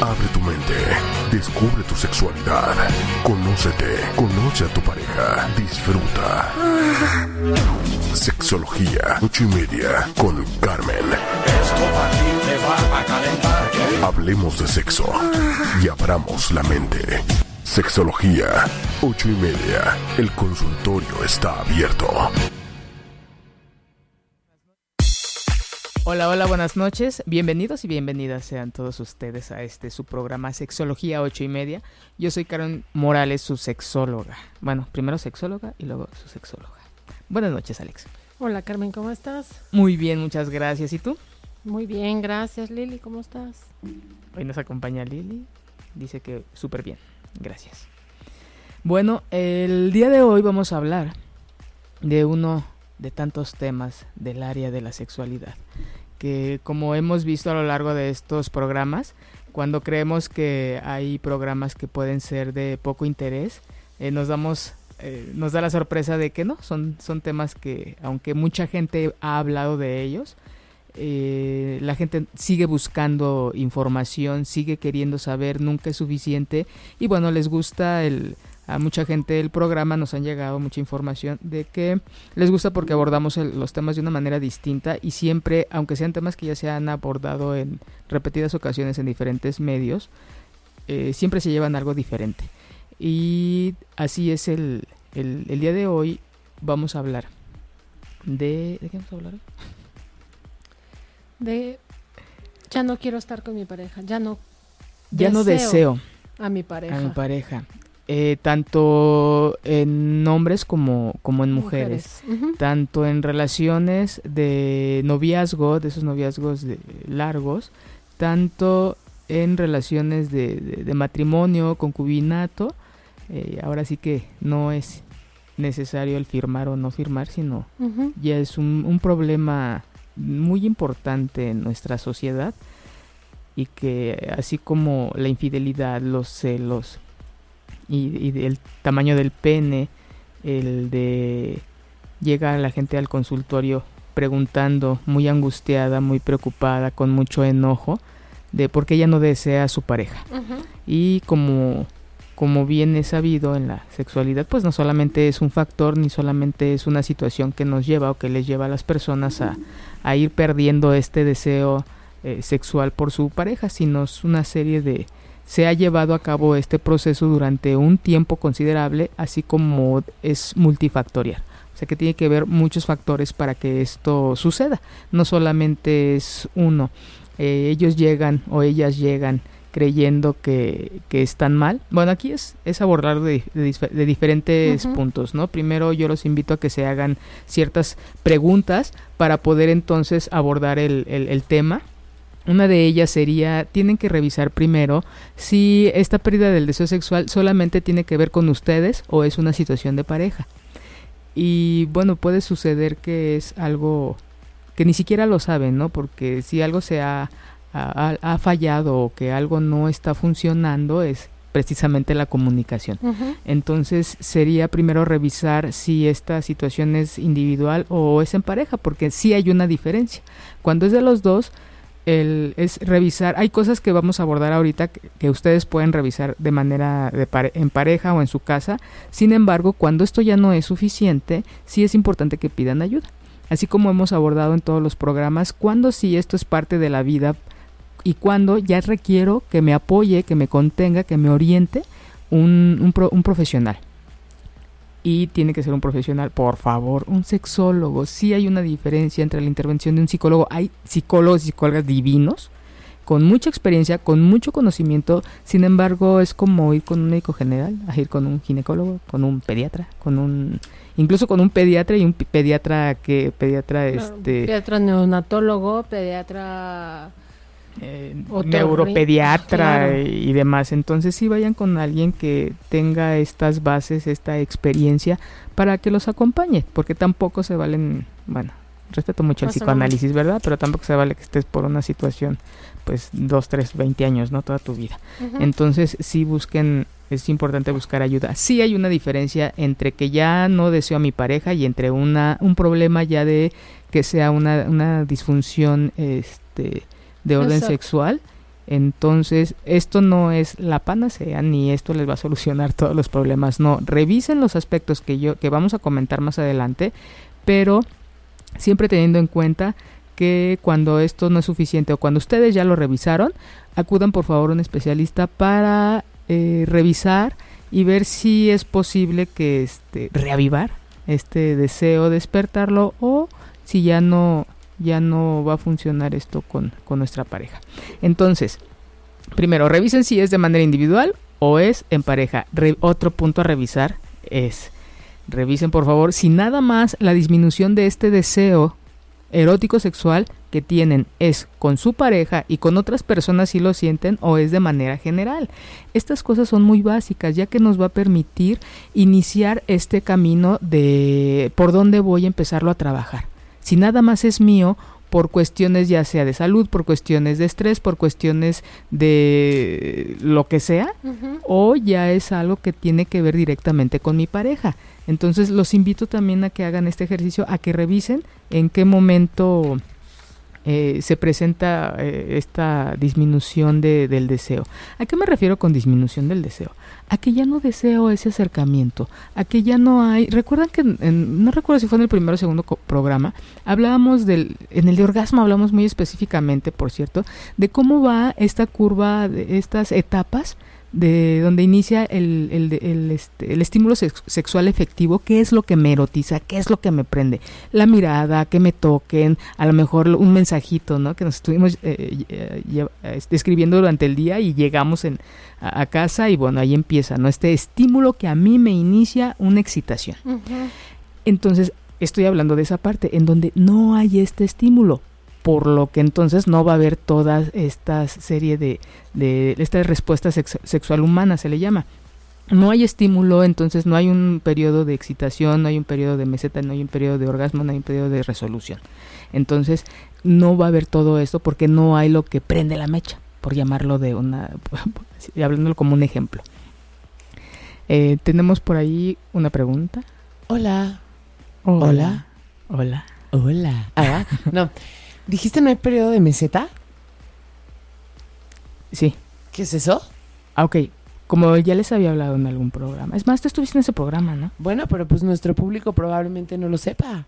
Abre tu mente, descubre tu sexualidad, conócete, conoce a tu pareja, disfruta. Sexología, ocho y media, con Carmen. Hablemos de sexo y abramos la mente. Sexología, ocho y media. El consultorio está abierto. Hola, hola, buenas noches. Bienvenidos y bienvenidas sean todos ustedes a este su programa Sexología ocho y media. Yo soy Karen Morales, su sexóloga. Bueno, primero sexóloga y luego su sexóloga. Buenas noches, Alex. Hola, Carmen, ¿cómo estás? Muy bien, muchas gracias. ¿Y tú? Muy bien, gracias, Lili, ¿cómo estás? Hoy nos acompaña Lili. Dice que súper bien. Gracias. Bueno, el día de hoy vamos a hablar de uno de tantos temas del área de la sexualidad, que como hemos visto a lo largo de estos programas, cuando creemos que hay programas que pueden ser de poco interés, eh, nos damos eh, nos da la sorpresa de que no, son, son temas que aunque mucha gente ha hablado de ellos, eh, la gente sigue buscando información, sigue queriendo saber, nunca es suficiente y bueno, les gusta el a mucha gente el programa nos han llegado mucha información de que les gusta porque abordamos los temas de una manera distinta y siempre, aunque sean temas que ya se han abordado en repetidas ocasiones en diferentes medios, eh, siempre se llevan algo diferente. Y así es el, el, el, día de hoy. Vamos a hablar de... ¿De qué vamos a hablar hoy? de ya no quiero estar con mi pareja, ya no ya no deseo a mi pareja. A mi pareja. Eh, tanto en hombres como, como en mujeres, tanto en relaciones de noviazgo, de esos noviazgos de, largos, tanto en relaciones de, de, matrimonio, concubinato, eh, ahora sí que no es necesario el firmar o no firmar, sino ya es un, un problema muy importante en nuestra sociedad y que así como la infidelidad, los celos y, el tamaño del pene, el de llegar la gente al consultorio preguntando, muy angustiada, muy preocupada, con mucho enojo, de por qué ella no desea a su pareja. Y como como bien es sabido en la sexualidad, pues no solamente es un factor ni solamente es una situación que nos lleva o que les lleva a las personas a, a ir perdiendo este deseo eh, sexual por su pareja, sino es una serie de... Se ha llevado a cabo este proceso durante un tiempo considerable, así como es multifactorial. O sea que tiene que ver muchos factores para que esto suceda. No solamente es uno. Eh, ellos llegan o ellas llegan creyendo que, que, están mal. Bueno, aquí es, es abordar de, de, diferentes puntos, ¿no? Primero yo los invito a que se hagan ciertas preguntas para poder entonces abordar el, el, el tema. Una de ellas sería, tienen que revisar primero si esta pérdida del deseo sexual solamente tiene que ver con ustedes o es una situación de pareja. Y bueno, puede suceder que es algo que ni siquiera lo saben, ¿no? Porque si algo se ha ha, fallado o que algo no está funcionando es precisamente la comunicación. Entonces sería primero revisar si esta situación es individual o es en pareja, porque sí hay una diferencia. Cuando es de los dos, el, es revisar, hay cosas que vamos a abordar ahorita que, ustedes pueden revisar de manera de en pareja o en su casa, sin embargo, cuando esto ya no es suficiente, sí es importante que pidan ayuda. Así como hemos abordado en todos los programas, cuando sí esto es parte de la vida y cuando ya requiero que me apoye, que me contenga, que me oriente un, un, profesional. Y tiene que ser un profesional, por favor, un sexólogo. Sí hay una diferencia entre la intervención de un psicólogo. Hay psicólogos y psicólogas divinos, con mucha experiencia, con mucho conocimiento. Sin embargo, es como ir con un médico general, a ir con un ginecólogo, con un pediatra, con un incluso con un pediatra y un pediatra que pediatra este pediatra neonatólogo, pediatra eh, neuropediatra y demás. Entonces sí vayan con alguien que tenga estas bases, esta experiencia para que los acompañe, porque tampoco se valen bueno, respeto mucho el psicoanálisis, ¿verdad? Pero tampoco se vale que estés por una situación, pues, dos, tres, veinte años, ¿no? Toda tu vida. Entonces, sí busquen, es importante buscar ayuda. Sí hay una diferencia entre que ya no deseo a mi pareja y entre una, un problema ya de que sea una, una disfunción, este, de orden sexual. Entonces, esto no es la panacea ni esto les va a solucionar todos los problemas. No, revisen los aspectos que yo que vamos a comentar más adelante, pero siempre teniendo en cuenta que cuando esto no es suficiente o cuando ustedes ya lo revisaron, acudan por favor a un especialista para eh, revisar y ver si es posible que este reavivar este deseo, despertarlo o si ya no ya no va a funcionar esto con, con nuestra pareja. Entonces, primero, revisen si es de manera individual o es en pareja. otro punto a revisar es Revisen por favor si nada más la disminución de este deseo erótico sexual que tienen es con su pareja y con otras personas si lo sienten o es de manera general. Estas cosas son muy básicas ya que nos va a permitir iniciar este camino de por dónde voy a empezarlo a trabajar. Si nada más es mío, por cuestiones ya sea de salud, por cuestiones de estrés, por cuestiones de lo que sea, o ya es algo que tiene que ver directamente con mi pareja. Entonces los invito también a que hagan este ejercicio, a que revisen en qué momento eh, se presenta eh, esta disminución de, del deseo. ¿A qué me refiero con disminución del deseo? A que ya no deseo ese acercamiento, a que ya no hay... Recuerdan que, no recuerdo si fue en el primero o segundo programa, hablábamos del... En el de orgasmo hablamos muy específicamente, por cierto, de cómo va esta curva, de estas etapas de donde inicia el, el, el, este, el estímulo sexual efectivo, qué es lo que me erotiza, qué es lo que me prende. La mirada, que me toquen, a lo mejor un mensajito, ¿no? Que nos estuvimos eh, eh, este, escribiendo durante el día y llegamos en, a, casa y bueno, ahí empieza, ¿no? Este estímulo que a mí me inicia una excitación. Entonces, estoy hablando de esa parte en donde no hay este estímulo por lo que entonces no va a haber toda esta serie de, de esta respuesta sexual humana, se le llama. No hay estímulo, entonces no hay un periodo de excitación, no hay un periodo de meseta, no hay un periodo de orgasmo, no hay un periodo de resolución. Entonces no va a haber todo esto porque no hay lo que prende la mecha, por llamarlo de una, hablándolo como un ejemplo. Eh, tenemos por ahí una pregunta. Hola. Hola. Hola. Hola. Ah, no. ¿Dijiste no hay periodo de meseta? Sí. ¿Qué es eso? Ah, ok. Como ya les había hablado en algún programa. Es más, tú estuviste en ese programa, ¿no? Bueno, pero pues nuestro público probablemente no lo sepa.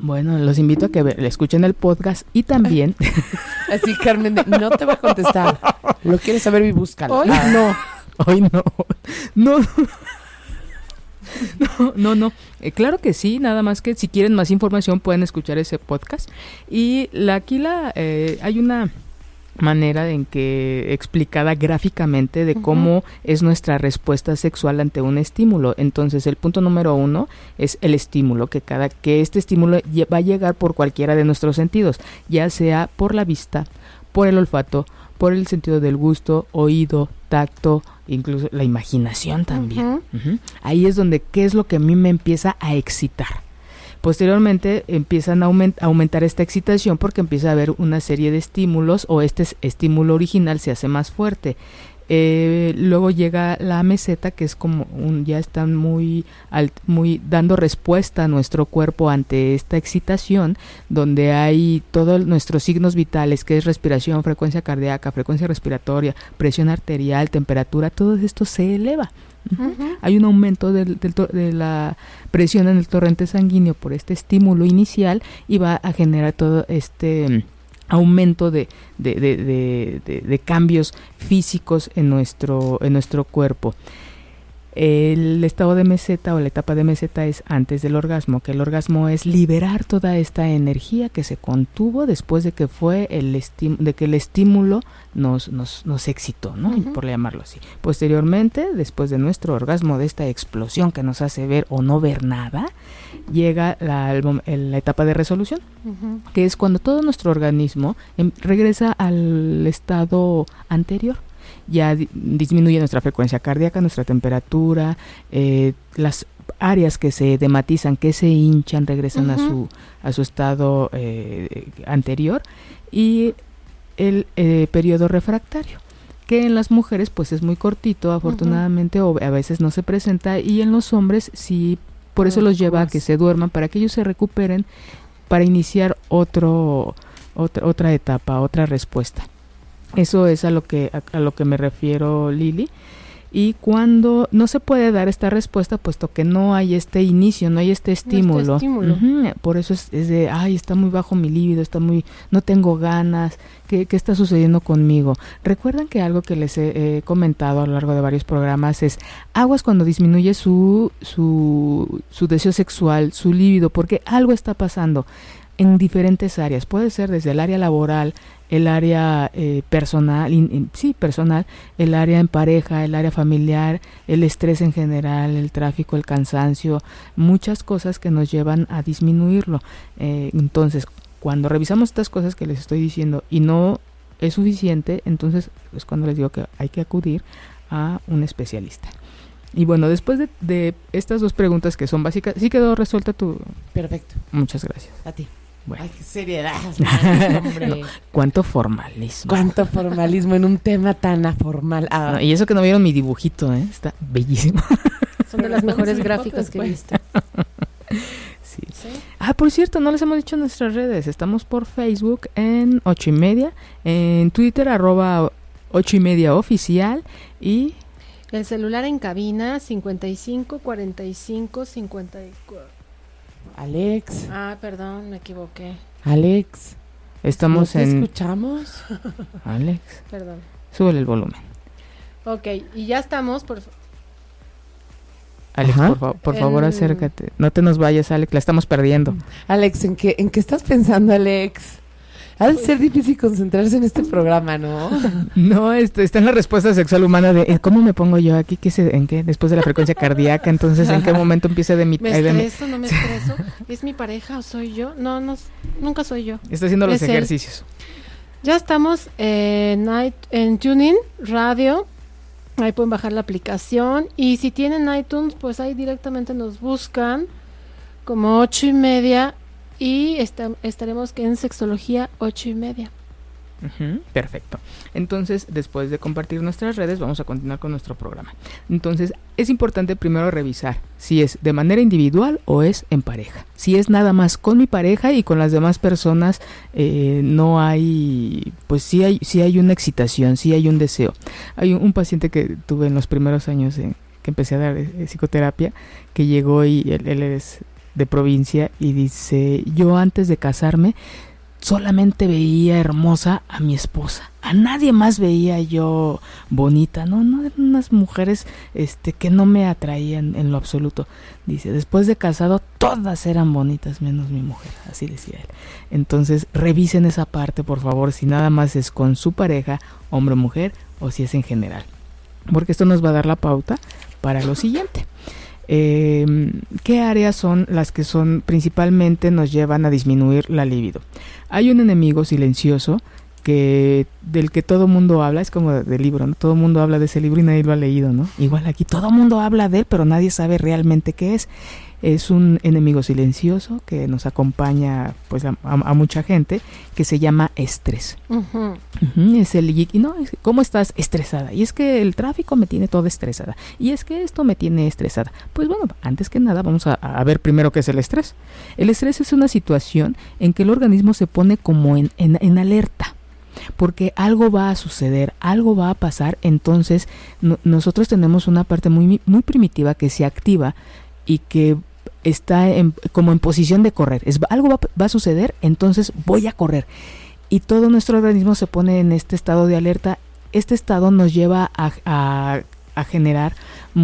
Bueno, los invito a que le escuchen el podcast y también... Así, Carmen, no te va a contestar. Lo quieres saber y búscalo. Hoy ah. no. Hoy no. No. No, no, no. Eh, claro que sí, nada más que si quieren más información pueden escuchar ese podcast. Y la, aquí la, eh, hay una manera en que explicada gráficamente de cómo es nuestra respuesta sexual ante un estímulo. Entonces, el punto número uno es el estímulo, que cada que este estímulo va a llegar por cualquiera de nuestros sentidos, ya sea por la vista, por el olfato, por el sentido del gusto, oído, tacto, incluso la imaginación también. Ahí es donde qué es lo que a mí me empieza a excitar. Posteriormente empiezan a aumentar esta excitación porque empieza a haber una serie de estímulos o este estímulo original se hace más fuerte. Eh, luego llega la meseta, que es como un, ya están muy, muy dando respuesta a nuestro cuerpo ante esta excitación, donde hay todos nuestros signos vitales, que es respiración, frecuencia cardíaca, frecuencia respiratoria, presión arterial, temperatura, todo esto se eleva. Hay un aumento del, de la presión en el torrente sanguíneo por este estímulo inicial y va a generar todo este aumento de, de, de, de, cambios físicos en nuestro, en nuestro cuerpo. El estado de meseta o la etapa de meseta es antes del orgasmo, que el orgasmo es liberar toda esta energía que se contuvo después de que fue el de que el estímulo nos, nos, nos excitó, ¿no? Por llamarlo así. Posteriormente, después de nuestro orgasmo, de esta explosión que nos hace ver o no ver nada, llega la, la etapa de resolución, que es cuando todo nuestro organismo em, regresa al estado anterior ya disminuye nuestra frecuencia cardíaca, nuestra temperatura, eh, las áreas que se dematizan, que se hinchan, regresan a su a su estado eh, anterior y el eh, periodo refractario que en las mujeres pues es muy cortito afortunadamente o a veces no se presenta y en los hombres sí por eso los lleva a que se duerman para que ellos se recuperen para iniciar otro otra, otra etapa otra respuesta eso es a lo que a lo que me refiero Lili y cuando no se puede dar esta respuesta puesto que no hay este inicio, no hay este estímulo. por eso es, de, ay, está muy bajo mi líbido, está muy, no tengo ganas, ¿qué, ¿qué, está sucediendo conmigo? Recuerdan que algo que les he, comentado a lo largo de varios programas es aguas cuando disminuye su, su, su deseo sexual, su líbido, porque algo está pasando en diferentes áreas. Puede ser desde el área laboral, el área eh, personal, sí, personal, el área en pareja, el área familiar, el estrés en general, el tráfico, el cansancio, muchas cosas que nos llevan a disminuirlo. Eh, entonces, cuando revisamos estas cosas que les estoy diciendo y no es suficiente, entonces es cuando les digo que hay que acudir a un especialista. Y bueno, después de, de estas dos preguntas que son básicas, ¿sí quedó resuelta tu...? Perfecto. Muchas gracias. A ti. Bueno. Ay, qué seriedad. No, ¿Cuánto formalismo? Cuánto formalismo en un tema tan aformal. Ah. No, y eso que no vieron mi dibujito, ¿eh? Está bellísimo. Son de las mejores gráficas que he visto. Sí. Ah, por cierto, no les hemos dicho nuestras redes. Estamos por Facebook en ocho y media, en Twitter arroba ocho y media oficial y... El celular en cabina 55 45 54. Alex. Ah, perdón, me equivoqué. Alex. Estamos ¿No te en... escuchamos? Alex, Perdón. súbele el volumen. Ok, y ya estamos por... Alex, Ajá. por, fa- por favor, acércate. No te nos vayas, Alex, la estamos perdiendo. Alex, ¿en qué, ¿en qué estás pensando, Alex? Ha de ser difícil concentrarse en este programa, ¿no? No, este, está en la respuesta sexual humana de eh, cómo me pongo yo aquí, ¿Qué se, en qué, después de la frecuencia cardíaca, entonces en qué momento empieza de mi, ¿Me de mi- estreso, no me estreso? ¿Es mi pareja o soy yo? No, no, nunca soy yo. está haciendo los Es él. ejercicios. Ya estamos en, en TuneIn Radio. Ahí pueden bajar la aplicación. Y si tienen iTunes, pues ahí directamente nos buscan como ocho y media. Y esta- estaremos en sexología ocho y media. Perfecto. Entonces, después de compartir nuestras redes, vamos a continuar con nuestro programa. Entonces, es importante primero revisar si es de manera individual o es en pareja. Si es nada más con mi pareja y con las demás personas, eh, no hay, pues sí hay, sí hay una excitación, sí hay un deseo. Hay un, paciente que tuve en los primeros años que empecé a dar eh, psicoterapia, que llegó y él, él es de provincia y dice, yo antes de casarme solamente veía hermosa a mi esposa. A nadie más veía yo bonita, no, no eran unas mujeres este que no me atraían en lo absoluto. Dice, después de casado todas eran bonitas menos mi mujer, así decía él. Entonces, revisen esa parte, por favor, si nada más es con su pareja, hombre o mujer, o si es en general. Porque esto nos va a dar la pauta para lo siguiente. Eh, ¿Qué áreas son las que son principalmente nos llevan a disminuir la libido? Hay un enemigo silencioso que del que todo mundo habla, es como del libro, ¿no? Todo mundo habla de ese libro y nadie lo ha leído, ¿no? Igual aquí todo mundo habla de él, pero nadie sabe realmente qué es. Es un enemigo silencioso que nos acompaña pues a, a- a mucha gente que se llama estrés. Es el y no, es- ¿cómo estás estresada? Y es que el tráfico me tiene toda estresada. Y es que esto me tiene estresada. Pues bueno, antes que nada vamos a, a ver primero qué es el estrés. El estrés es una situación en que el organismo se pone como en, en- en alerta. Porque algo va a suceder, algo va a pasar, entonces no- nosotros tenemos una parte muy, muy primitiva que se activa y que está en- como en posición de correr. Es, algo va, a suceder, entonces voy a correr y todo nuestro organismo se pone en este estado de alerta. Este estado nos lleva a, a- a generar,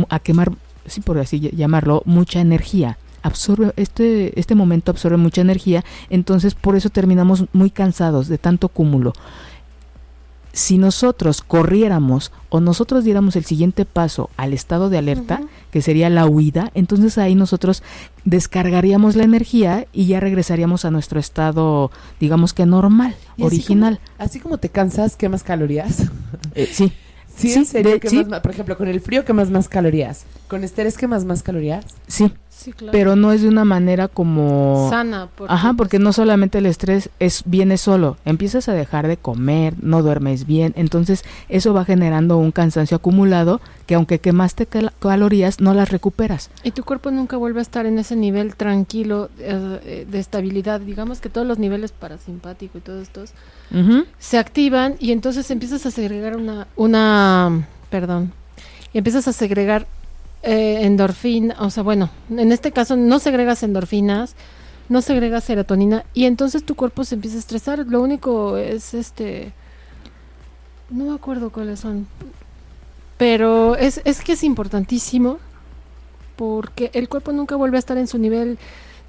a quemar, sí, por así ll- llamarlo, mucha energía. Absorbe, este, este momento absorbe mucha energía, entonces por eso terminamos muy cansados de tanto cúmulo. Si nosotros corriéramos o nosotros diéramos el siguiente paso al estado de alerta, que sería la huida, entonces ahí nosotros descargaríamos la energía y ya regresaríamos a nuestro estado, digamos que normal, Y así original. Así como te cansas, quemas calorías. Eh, sí, Sí, Sí, en serio, de- ¿qué sí. más- por ejemplo, con el frío quemas más calorías. Con estrés quemas más calorías. Sí, Sí, claro. pero no es de una manera como... sana. porque, Ajá, porque no solamente el estrés es viene solo, empiezas a dejar de comer, no duermes bien, entonces eso va generando un cansancio acumulado que aunque quemaste cal- calorías no las recuperas. Y tu cuerpo nunca vuelve a estar en ese nivel tranquilo eh, eh, de estabilidad. Digamos que todos los niveles parasimpático y todos estos se activan y entonces empiezas a segregar una, una, perdón, y empiezas a segregar eh, endorfina, o sea, bueno, en este caso no segregas endorfinas, no segregas serotonina y entonces tu cuerpo se empieza a estresar. Lo único es este, no me acuerdo cuáles son, pero es, es que es importantísimo porque el cuerpo nunca vuelve a estar en su nivel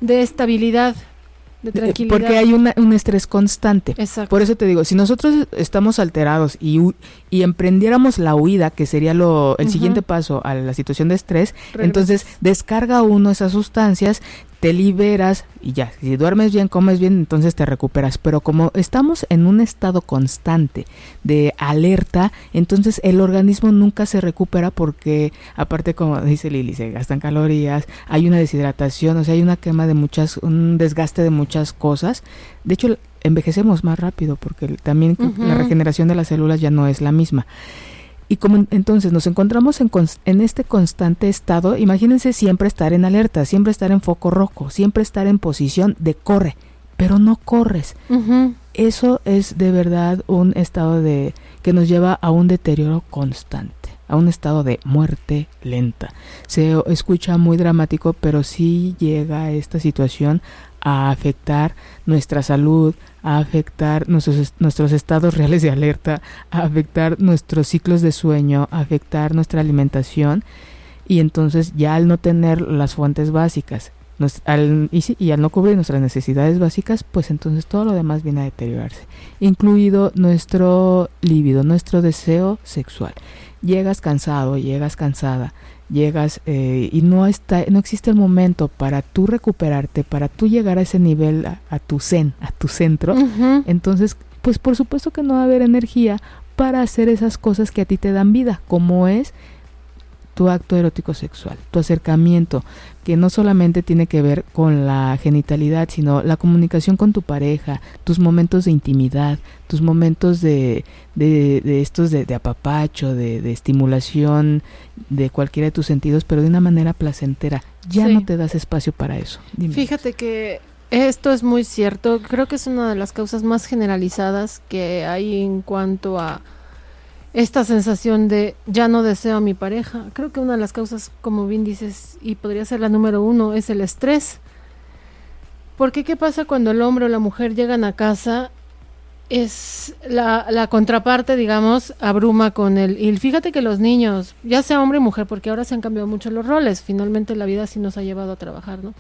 de estabilidad, de tranquilidad. Porque hay una- un estrés constante. Exacto. Por eso te digo, si nosotros estamos alterados y, y emprendiéramos la huida, que sería lo, el siguiente paso a la situación de estrés, entonces descarga uno esas sustancias, te liberas y ya, si duermes bien, comes bien, entonces te recuperas. Pero como estamos en un estado constante de alerta, entonces el organismo nunca se recupera porque, aparte como dice Lili, se gastan calorías, hay una deshidratación, o sea, hay una quema de muchas, un desgaste de muchas cosas. De hecho, envejecemos más rápido porque también la regeneración de las células ya no es la misma. Y como en- entonces nos encontramos en, en este constante estado, imagínense siempre estar en alerta, siempre estar en foco rojo, siempre estar en posición de corre, pero no corres. Eso es de verdad un estado de que nos lleva a un deterioro constante, a un estado de muerte lenta. Se escucha muy dramático, pero sí llega esta situación a afectar nuestra salud, a afectar nuestros, est- nuestros estados reales de alerta, a afectar nuestros ciclos de sueño, a afectar nuestra alimentación y entonces ya al no tener las fuentes básicas al, y, y al no cubrir nuestras necesidades básicas, pues entonces todo lo demás viene a deteriorarse, incluido nuestro líbido, nuestro deseo sexual. Llegas cansado, llegas cansada, llegas eh, y no está, no existe el momento para tú recuperarte, para tú llegar a ese nivel, a, a tu zen, a tu centro. Entonces, pues por supuesto que no va a haber energía para hacer esas cosas que a ti te dan vida, como es tu acto erótico sexual, tu acercamiento, que no solamente tiene que ver con la genitalidad, sino la comunicación con tu pareja, tus momentos de intimidad, tus momentos de, de, de estos de, de apapacho, de, de estimulación de cualquiera de tus sentidos, pero de una manera placentera. Ya Sí. no te das espacio para eso. Dime. Fíjate que esto es muy cierto. Creo que es una de las causas más generalizadas que hay en cuanto a esta sensación de ya no deseo a mi pareja. Creo que una de las causas, como bien dices, y podría ser la número uno, es el estrés. Porque ¿qué pasa cuando el hombre o la mujer llegan a casa? Es la, la contraparte, digamos, abruma con él. Y fíjate que los niños, ya sea hombre o mujer, porque ahora se han cambiado mucho los roles, finalmente la vida sí nos ha llevado a trabajar, ¿no?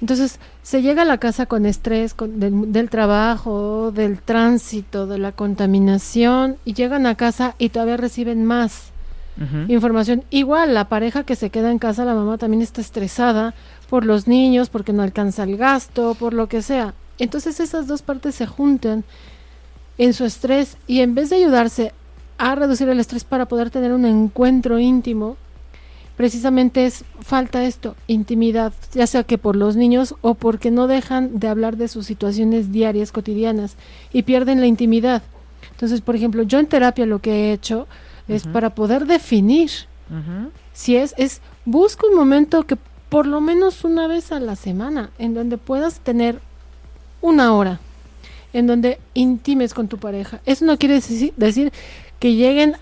Entonces, se llega a la casa con estrés con- del, del trabajo, del tránsito, de la contaminación, y llegan a casa y todavía reciben más información. Igual, la pareja que se queda en casa, la mamá también está estresada por los niños, porque no alcanza el gasto, por lo que sea. Entonces, esas dos partes se juntan en su estrés y en vez de ayudarse a reducir el estrés para poder tener un encuentro íntimo, precisamente es falta esto, intimidad, ya sea que por los niños o porque no dejan de hablar de sus situaciones diarias, cotidianas y pierden la intimidad. Entonces, por ejemplo, yo en terapia lo que he hecho es para poder definir si es, es busca un momento que por lo menos una vez a la semana, en donde puedas tener una hora, en donde intimes con tu pareja. Eso no quiere deci- decir que lleguen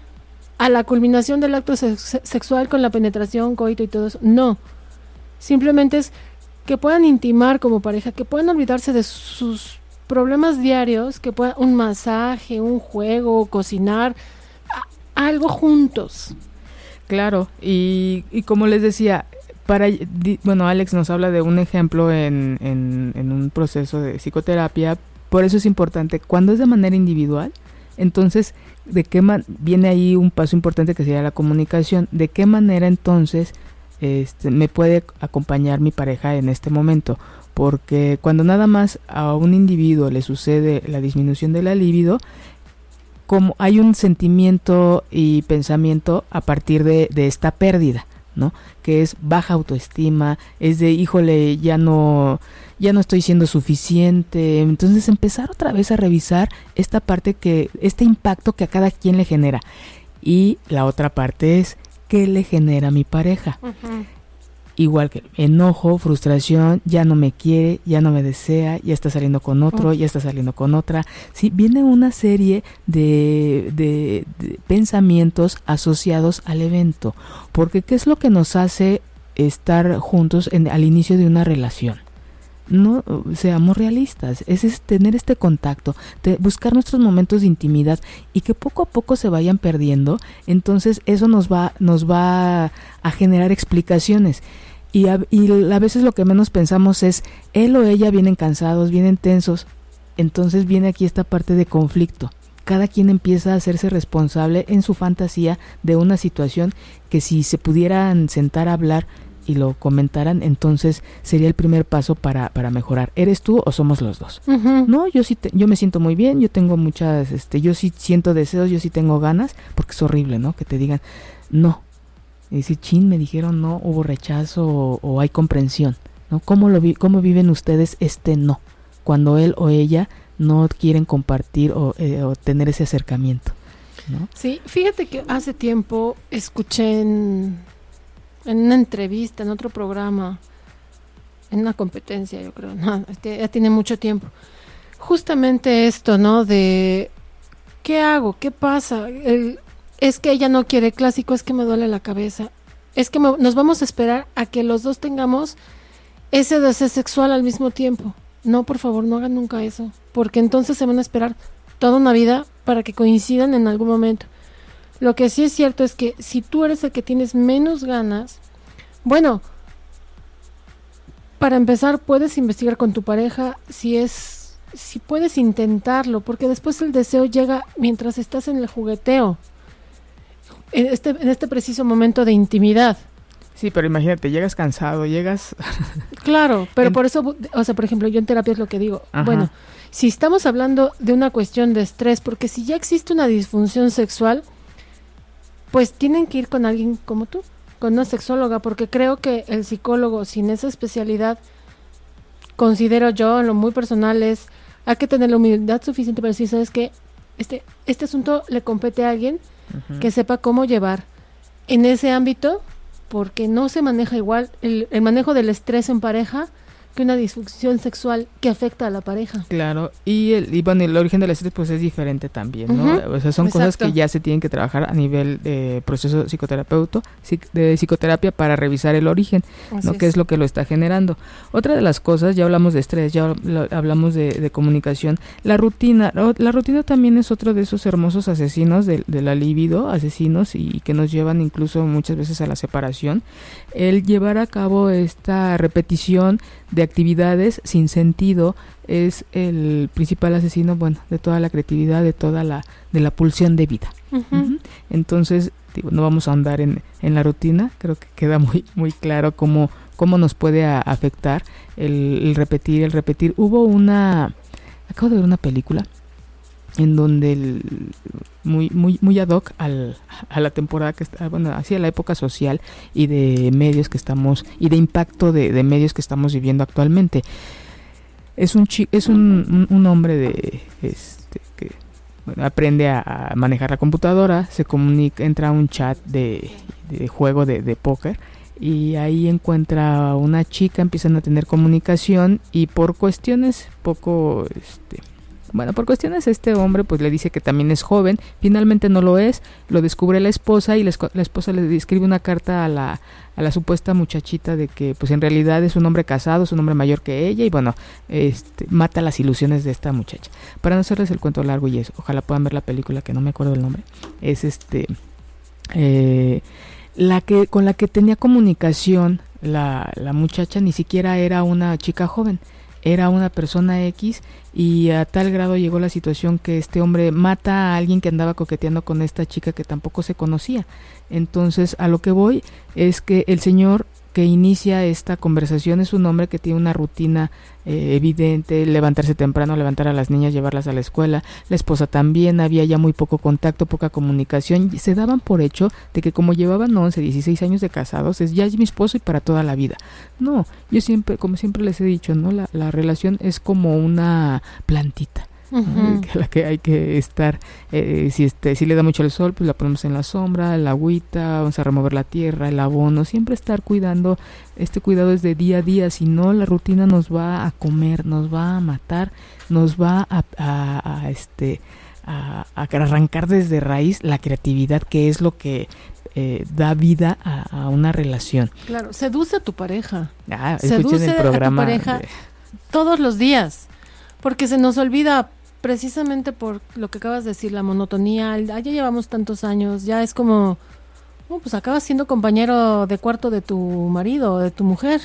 a la culminación del acto sex- sexual con la penetración, coito y todo eso. No. Simplemente es que puedan intimar como pareja, que puedan olvidarse de sus problemas diarios, que puedan un masaje, un juego, cocinar, algo juntos. Claro, y, y como les decía, para di- bueno, Alex nos habla de un ejemplo en, en, en un proceso de psicoterapia, por eso es importante, cuando es de manera individual, entonces, ¿de qué man viene ahí un paso importante que sería la comunicación? ¿De qué manera entonces este, me puede acompañar mi pareja en este momento? Porque cuando nada más a un individuo le sucede la disminución de la libido, como hay un sentimiento y pensamiento a partir de, de esta pérdida, ¿no? Que es baja autoestima, es de, híjole, ya no, ya no estoy siendo suficiente. Entonces empezar otra vez a revisar esta parte que, este impacto que a cada quien le genera. Y la otra parte es, ¿qué le genera a mi pareja? igual que enojo, frustración, ya no me quiere, ya no me desea, ya está saliendo con otro, ya está saliendo con otra. Sí, viene una serie de, de, pensamientos asociados al evento, porque ¿qué es lo que nos hace estar juntos en, al inicio de una relación? No seamos realistas, es, tener este contacto, buscar nuestros momentos de intimidad y que poco a poco se vayan perdiendo, entonces eso nos va, nos va a generar explicaciones y a, veces lo que menos pensamos es, él o ella vienen cansados, vienen tensos. Entonces viene aquí esta parte de conflicto. Cada quien empieza a hacerse responsable en su fantasía de una situación que si se pudieran sentar a hablar y lo comentaran, entonces sería el primer paso para, para mejorar. ¿Eres tú o somos los dos? No, yo sí, yo me siento muy bien, yo tengo muchas, este, yo sí siento deseos, yo sí tengo ganas, porque es horrible, ¿no? Que te digan, no, y decir, chin, me dijeron no, hubo rechazo o, hay comprensión, ¿no? ¿Cómo, lo vi ¿Cómo viven ustedes este no? Cuando él o ella no quieren compartir o, eh, tener ese acercamiento, ¿no? Sí, fíjate que hace tiempo escuché en, en una entrevista, en otro programa, en una competencia, yo creo, no, ya tiene mucho tiempo, justamente esto, ¿no? De, ¿qué hago? ¿Qué pasa? Es que ella no quiere clásico, es que me duele la cabeza. Es que nos vamos a esperar a que los dos tengamos ese deseo sexual al mismo tiempo. No, por favor, no hagan nunca eso, porque entonces se van a esperar toda una vida para que coincidan en algún momento. Lo que sí es cierto es que si tú eres el que tienes menos ganas, bueno, para empezar puedes investigar con tu pareja si es si puedes intentarlo, porque después el deseo llega mientras estás en el jugueteo en este, en este preciso momento de intimidad. Sí, pero imagínate, llegas cansado, llegas... claro, pero por eso, o sea, por ejemplo, yo en terapia es lo que digo. Bueno, si estamos hablando de una cuestión de estrés, porque si ya existe una disfunción sexual, pues tienen que ir con alguien como tú, con una sexóloga, porque creo que el psicólogo sin esa especialidad, considero yo, en lo muy personal, es, hay que tener la humildad suficiente para decir, ¿sabes qué? Este, este asunto le compete a alguien que sepa cómo llevar en ese ámbito, porque no se maneja igual el, el manejo del estrés en pareja que una disfunción sexual que afecta a la pareja. Claro, y, el, y bueno, el origen del estrés pues es diferente también, ¿no? O sea, son cosas que ya se tienen que trabajar a nivel de proceso psicoterapeuta, de psicoterapia para revisar el origen, ¿no? ¿Qué es. lo que lo está generando? Otra de las cosas, ya hablamos de estrés, ya hablamos de, comunicación, la rutina, la rutina también es otro de esos hermosos asesinos de, de la libido, asesinos y que nos llevan incluso muchas veces a la separación, el llevar a cabo esta repetición de actividades sin sentido es el principal asesino, bueno, de toda la creatividad, de toda la, de la pulsión de vida. Entonces, no vamos a andar en, en, la rutina, creo que queda muy, muy claro cómo, cómo nos puede afectar el, el, repetir, el repetir. Hubo una, acabo de ver una película en donde el, muy muy muy ad hoc al, a la temporada que está bueno hacia la época social y de medios que estamos y de impacto de, de medios que estamos viviendo actualmente. Es un es un, un, hombre de este que aprende a, manejar la computadora se comunica entra a un chat de, de juego de, de póker y ahí encuentra una chica empiezan a tener comunicación y por cuestiones poco este bueno, por cuestiones este hombre pues le dice que también es joven, finalmente no lo es, lo descubre la esposa y la, esposa le escribe una carta a la, a la supuesta muchachita de que pues en realidad es un hombre casado, es un hombre mayor que ella y bueno, este, mata las ilusiones de esta muchacha. Para no hacerles el cuento largo y eso, ojalá puedan ver la película que no me acuerdo el nombre, es este... Eh, la que con la que tenía comunicación la, la muchacha ni siquiera era una chica joven, era una persona X y a tal grado llegó la situación que este hombre mata a alguien que andaba coqueteando con esta chica que tampoco se conocía. Entonces a lo que voy es que el señor que inicia esta conversación es un hombre que tiene una rutina eh, evidente, levantarse temprano, levantar a las niñas, llevarlas a la escuela, la esposa también, había ya muy poco contacto, poca comunicación, se daban por hecho de que como llevaban 11, 16 años de casados, es ya es mi esposo y para toda la vida. No, yo siempre, como siempre les he dicho, ¿no? La, la relación es como una plantita que la que hay que estar, eh, si, este, si le da mucho el sol, pues la ponemos en la sombra, el agüita, vamos a remover la tierra, el abono, siempre estar cuidando, este cuidado es de día a día, si no la rutina nos va a comer, nos va a matar, nos va a, a, este, a, arrancar desde raíz la creatividad, que es lo que eh, da vida a, una relación. Claro, seduce a tu pareja. Ah, seduce el programa a tu pareja todos los días. Porque se nos olvida precisamente por lo que acabas de decir, la monotonía, ya llevamos tantos años, ya es como, oh, pues acabas siendo compañero de cuarto de tu marido de tu mujer.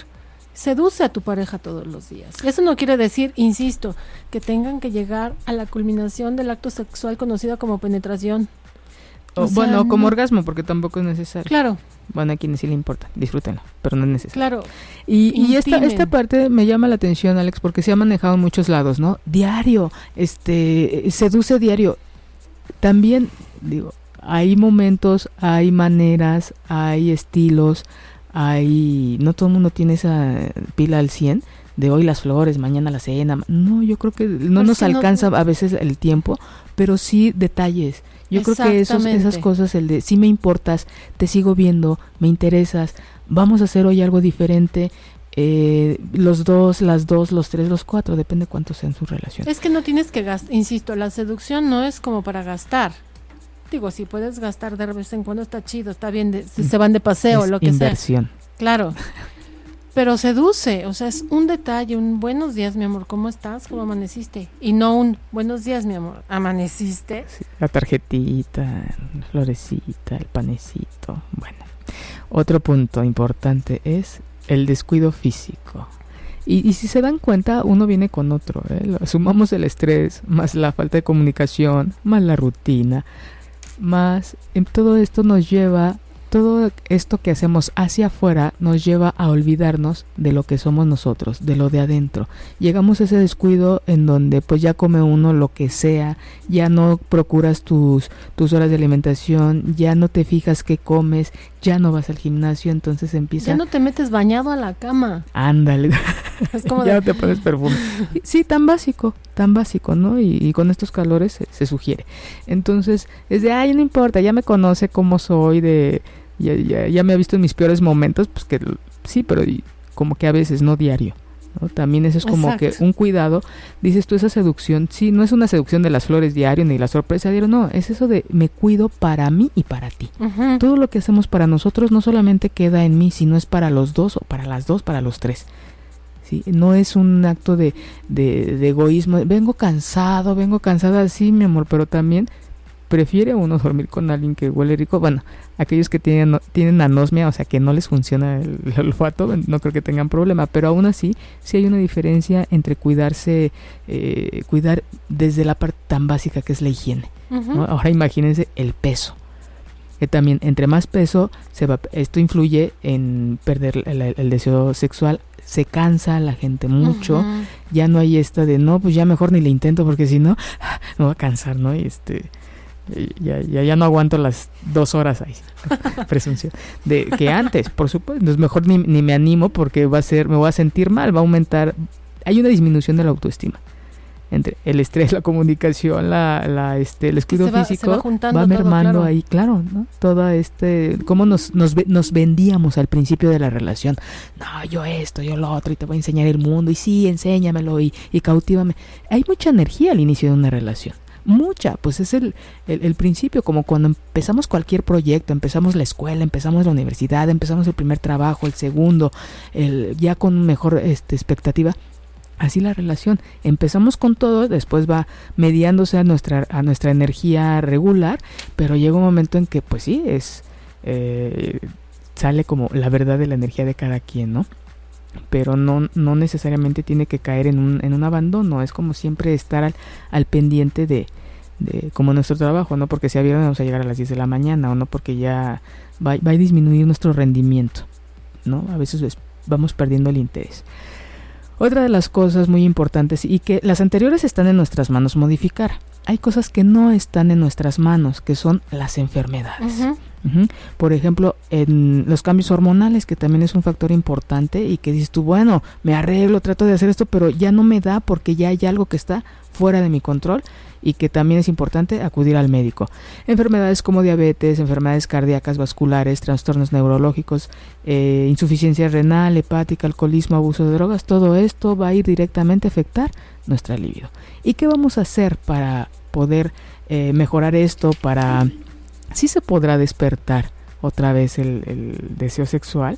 Seduce a tu pareja todos los días. Eso no quiere decir, insisto, que tengan que llegar a la culminación del acto sexual conocida como penetración. Bueno, como orgasmo, porque tampoco es necesario. Claro, bueno, a quienes sí le importa, disfrútenlo, pero no es necesario. Claro. Y, y esta, esta parte me llama la atención, Alex, porque se ha manejado en muchos lados, ¿no? Diario, este, seduce diario. También, digo, hay momentos, hay maneras, hay estilos, hay... No todo el mundo tiene esa pila al 100 de hoy las flores, mañana la cena. No, yo creo que no nos alcanza a veces el tiempo, pero sí detalles yo creo que esos, esas cosas, el de si me importas, te sigo viendo, me interesas, vamos a hacer hoy algo diferente, eh, los dos, las dos, los tres, los cuatro, depende cuánto sea en su relación. Es que no tienes que gastar, insisto, la seducción no es como para gastar. Digo, si puedes gastar de vez en cuando está chido, está bien, si se van de paseo, lo que inversión. sea. Claro. Pero seduce, o sea, es un detalle, un buenos días, mi amor, ¿cómo estás? ¿Cómo amaneciste? Y no un buenos días, mi amor, ¿amaneciste? la tarjetita, la florecita, el panecito. Bueno, otro punto importante es el descuido físico. Y, si se dan cuenta, uno viene con otro. ¿eh? Sumamos el estrés, más la falta de comunicación, más la rutina, más en todo esto nos lleva todo esto que hacemos hacia afuera nos lleva a olvidarnos de lo que somos nosotros, de lo de adentro. Llegamos a ese descuido en donde pues ya come uno lo que sea, ya no procuras tus, tus horas de alimentación, ya no te fijas qué comes, ya no vas al gimnasio, entonces empieza... Ya no te metes bañado a la cama. Ándale. ya no te pones perfume. Sí, tan básico, tan básico, ¿no? Y, con estos calores se, sugiere. Entonces, es de, ay, no importa, ya me conoce cómo soy, de ya, ya, ya me ha visto en mis peores momentos, pues que sí, pero como que a veces, no diario. También eso es como que un cuidado. Dices tú, esa seducción, sí, no es una seducción de las flores diario ni la sorpresa diario, no, es eso de me cuido para mí y para ti. Todo lo que hacemos para nosotros no solamente queda en mí, sino es para los dos o para las dos, para los tres. ¿Sí? No es un acto de, de, de egoísmo, vengo cansado, vengo cansada, sí, mi amor, pero también prefiere uno dormir con alguien que huele rico. Bueno, aquellos que tienen, tienen anosmia, o sea que no les funciona el, olfato, no creo que tengan problema, pero aún así sí hay una diferencia entre cuidarse, eh, cuidar desde la parte tan básica que es la higiene. Ahora imagínense el peso. Que también entre más peso, se va, esto influye en perder el, deseo sexual se cansa la gente mucho, ya no hay esta de no, pues ya mejor ni le intento porque si no me va a cansar, ¿no? Y este ya, ya, ya no aguanto las dos horas ahí, presunción, de que antes, por supuesto, es mejor ni, ni, me animo porque va a ser, me voy a sentir mal, va a aumentar, hay una disminución de la autoestima entre el estrés, la comunicación, la, la este, el descuido físico va, mermando ahí, claro, ¿no? Toda este, cómo nos, nos, nos vendíamos al principio de la relación, no, yo esto, yo lo otro, y te voy a enseñar el mundo, y sí, enséñamelo, y, y cautívame. Hay mucha energía al inicio de una relación mucha, pues es el, el, principio, como cuando empezamos cualquier proyecto, empezamos la escuela, empezamos la universidad, empezamos el primer trabajo, el segundo, el, ya con mejor este, expectativa. Así la relación, empezamos con todo, después va mediándose a nuestra, a nuestra energía regular, pero llega un momento en que pues sí, es, eh, sale como la verdad de la energía de cada quien, ¿no? Pero no, no necesariamente tiene que caer en un, en un abandono, es como siempre estar al, al pendiente de, de, como nuestro trabajo, no porque sea viernes vamos a llegar a las 10 de la mañana o no porque ya va, va a disminuir nuestro rendimiento. ¿no? A veces vamos perdiendo el interés. Otra de las cosas muy importantes y que las anteriores están en nuestras manos modificar. Hay cosas que no están en nuestras manos, que son las enfermedades. Por ejemplo, en los cambios hormonales, que también es un factor importante y que dices tú, bueno, me arreglo, trato de hacer esto, pero ya no me da porque ya hay algo que está fuera de mi control y que también es importante acudir al médico. Enfermedades como diabetes, enfermedades cardíacas, vasculares, trastornos neurológicos, eh, insuficiencia renal, hepática, alcoholismo, abuso de drogas, todo esto va a ir directamente a afectar nuestra libido. ¿Y qué vamos a hacer para poder eh, mejorar esto? Para si se podrá despertar otra vez el, deseo sexual.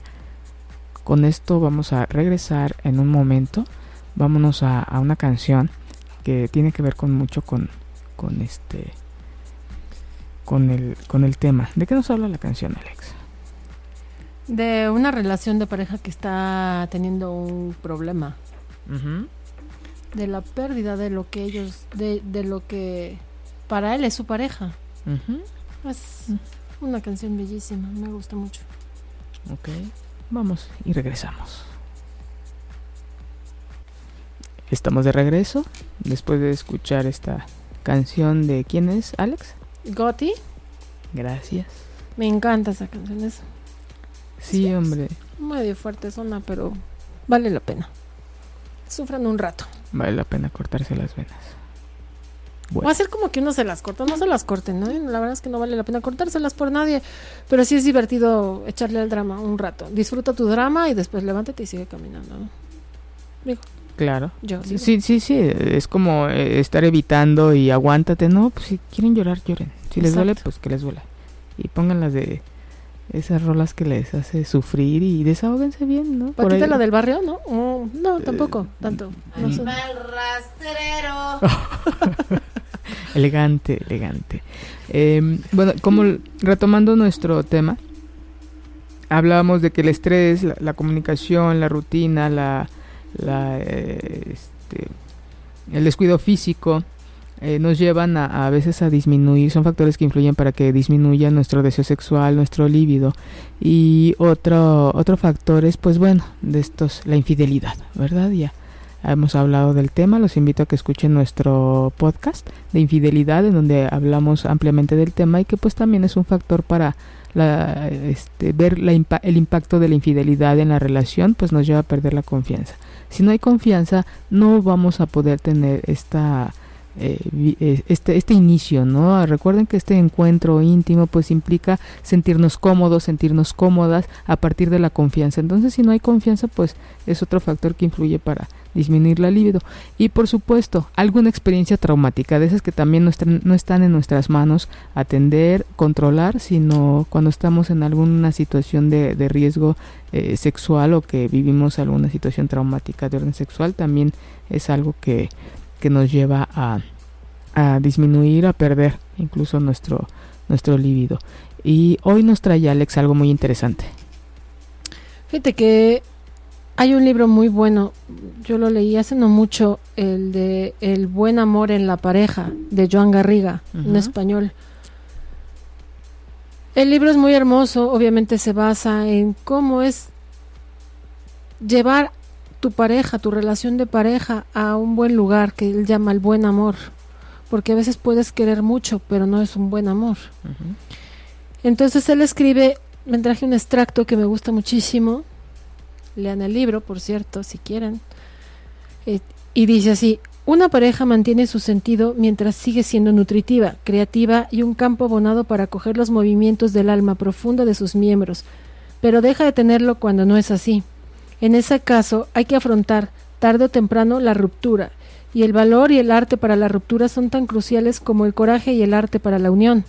Con esto vamos a regresar en un momento. Vámonos a una canción que tiene que ver con mucho con, con este con el con el tema. ¿De qué nos habla la canción, Alex? De una relación de pareja que está teniendo un problema. De la pérdida de lo que ellos, de, de lo que para él es su pareja. Es una canción bellísima, me gusta mucho. Ok, vamos y regresamos. Estamos de regreso después de escuchar esta canción de quién es, Alex? Gotti. Gracias. Me encanta esa canción. Es, sí, hombre. Medio fuerte zona, pero vale la pena. Sufran un rato. Vale la pena cortarse las venas. Va a ser como que uno se las corta, no se las corten, ¿no? La verdad es que no vale la pena cortárselas por nadie, pero sí es divertido echarle al drama un rato. Disfruta tu drama y después levántate y sigue caminando, ¿no? Digo, Claro. sí, sí, sí, es como eh, estar evitando y aguántate, no, pues si quieren llorar, lloren. Si les duele, pues que les duele. Y pónganlas de esas rolas que les hace sufrir y desahóguense bien, ¿no? Por la del barrio, ¿no? Oh, no, tampoco, tanto. rastrero. elegante, elegante. Em, bueno, como retomando nuestro tema, hablábamos de que el estrés, la comunicación, la rutina, la la, este, el descuido físico eh, nos llevan a, a, veces a disminuir, son factores que influyen para que disminuya nuestro deseo sexual, nuestro líbido. Y otro, otro factor es, pues bueno, de estos, la infidelidad, ¿verdad? Ya hemos hablado del tema, los invito a que escuchen nuestro podcast de infidelidad, en donde hablamos ampliamente del tema y que pues también es un factor para la, este, ver el impacto de la infidelidad en la relación, pues nos lleva a perder la confianza. Si no hay confianza, no vamos a poder tener esta eh, eh, este, este inicio, ¿no? Recuerden que este encuentro íntimo pues implica sentirnos cómodos, sentirnos cómodas a partir de la confianza. Entonces si no hay confianza pues es otro factor que influye para disminuir la libido. Y por supuesto, alguna experiencia traumática, de esas que también no están, no están en nuestras manos atender, controlar, sino cuando estamos en alguna situación de, de riesgo eh, sexual o que vivimos alguna situación traumática de orden sexual, también es algo que, que nos lleva a, a disminuir, a perder incluso nuestro, nuestro libido. Y hoy nos trae Alex algo muy interesante. Fíjate que hay un libro muy bueno, yo lo leí hace no mucho, el de El buen amor en la pareja, de Joan Garriga, en español. El libro es muy hermoso, obviamente se basa en cómo es llevar tu pareja, tu relación de pareja a un buen lugar que él llama el buen amor, porque a veces puedes querer mucho, pero no es un buen amor. Entonces él escribe, me traje un extracto que me gusta muchísimo, Lean el libro, por cierto, si quieren. Eh, y dice así, una pareja mantiene su sentido mientras sigue siendo nutritiva, creativa y un campo abonado para acoger los movimientos del alma profunda de sus miembros, pero deja de tenerlo cuando no es así. En ese caso hay que afrontar, tarde o temprano, la ruptura, y el valor y el arte para la ruptura son tan cruciales como el coraje y el arte para la unión.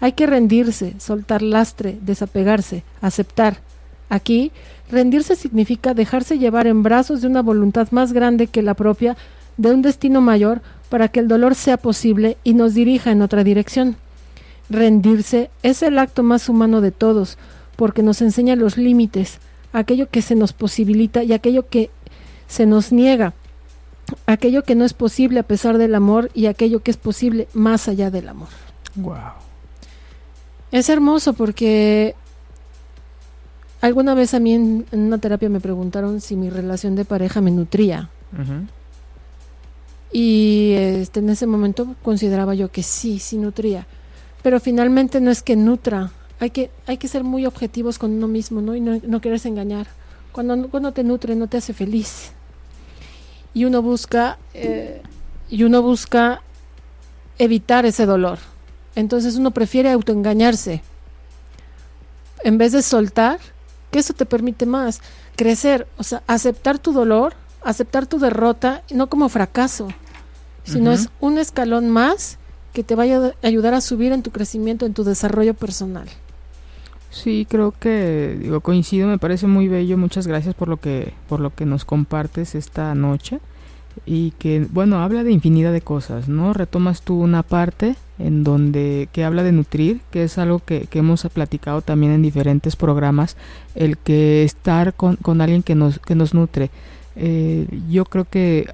Hay que rendirse, soltar lastre, desapegarse, aceptar. Aquí Rendirse significa dejarse llevar en brazos de una voluntad más grande que la propia, de un destino mayor, para que el dolor sea posible y nos dirija en otra dirección. Rendirse es el acto más humano de todos, porque nos enseña los límites, aquello que se nos posibilita y aquello que se nos niega, aquello que no es posible a pesar del amor y aquello que es posible más allá del amor. Wow. Es hermoso porque alguna vez a mí en, una terapia me preguntaron si mi relación de pareja me nutría. Y este, en ese momento consideraba yo que sí, sí nutría. Pero finalmente no es que nutra. Hay que, hay que ser muy objetivos con uno mismo, ¿no? Y no, no quererse engañar. Cuando, cuando te nutre, no te hace feliz. Y uno busca, eh, y uno busca evitar ese dolor. Entonces uno prefiere autoengañarse. En vez de soltar, eso te permite más crecer, o sea, aceptar tu dolor, aceptar tu derrota, no como fracaso, sino es un escalón más que te vaya a ayudar a subir en tu crecimiento, en tu desarrollo personal. Sí, creo que digo coincido, me parece muy bello. Muchas gracias por lo que por lo que nos compartes esta noche y que bueno, habla de infinidad de cosas, ¿no? Retomas tú una parte en donde que habla de nutrir, que es algo que, que hemos platicado también en diferentes programas, el que estar con, con alguien que nos que nos nutre. Eh, yo creo que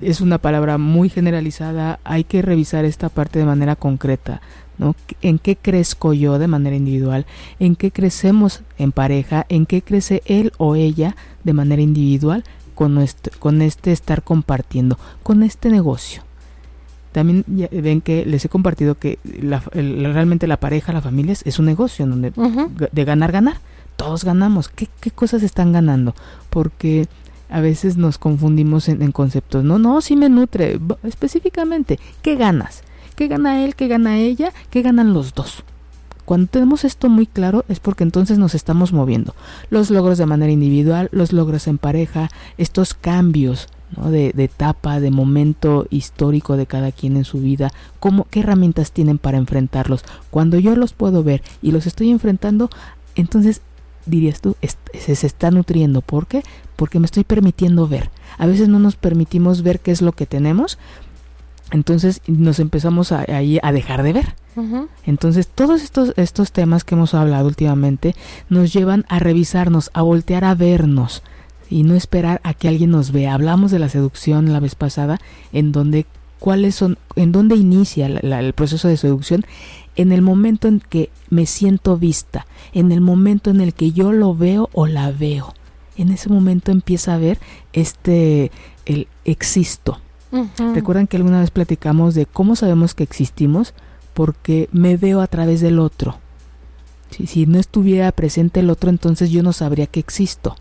es una palabra muy generalizada, hay que revisar esta parte de manera concreta. ¿no? ¿En qué crezco yo de manera individual? ¿En qué crecemos en pareja? ¿En qué crece él o ella de manera individual con, nuestro, con este estar compartiendo, con este negocio? También ven que les he compartido que realmente la pareja, la familia es, un negocio donde de ganar, ganar. Todos ganamos. ¿Qué, ¿Qué cosas están ganando? Porque a veces nos confundimos en, en, conceptos. No, no, sí me nutre. Específicamente, ¿qué ganas? ¿Qué gana él? ¿Qué gana ella? ¿Qué ganan los dos? Cuando tenemos esto muy claro es porque entonces nos estamos moviendo. Los logros de manera individual, los logros en pareja, estos cambios de, de, etapa, de momento histórico de cada quien en su vida, cómo, qué herramientas tienen para enfrentarlos. Cuando yo los puedo ver y los estoy enfrentando, entonces dirías tú, se está nutriendo. ¿Por qué? Porque me estoy permitiendo ver. A veces no nos permitimos ver qué es lo que tenemos entonces nos empezamos ahí a, dejar de ver. Entonces todos estos, estos temas que hemos hablado últimamente nos llevan a revisarnos, a voltear a vernos y no esperar a que alguien nos vea. Hablamos de la seducción la vez pasada, en donde cuáles son, en dónde inicia el proceso de seducción, en el momento en que me siento vista, en el momento en el que yo lo veo o la veo. En ese momento empieza a ver este el existo Recuerdan que alguna vez platicamos de cómo sabemos que existimos porque me veo a través del otro. Si, si no estuviera presente el otro, entonces yo no sabría que existo.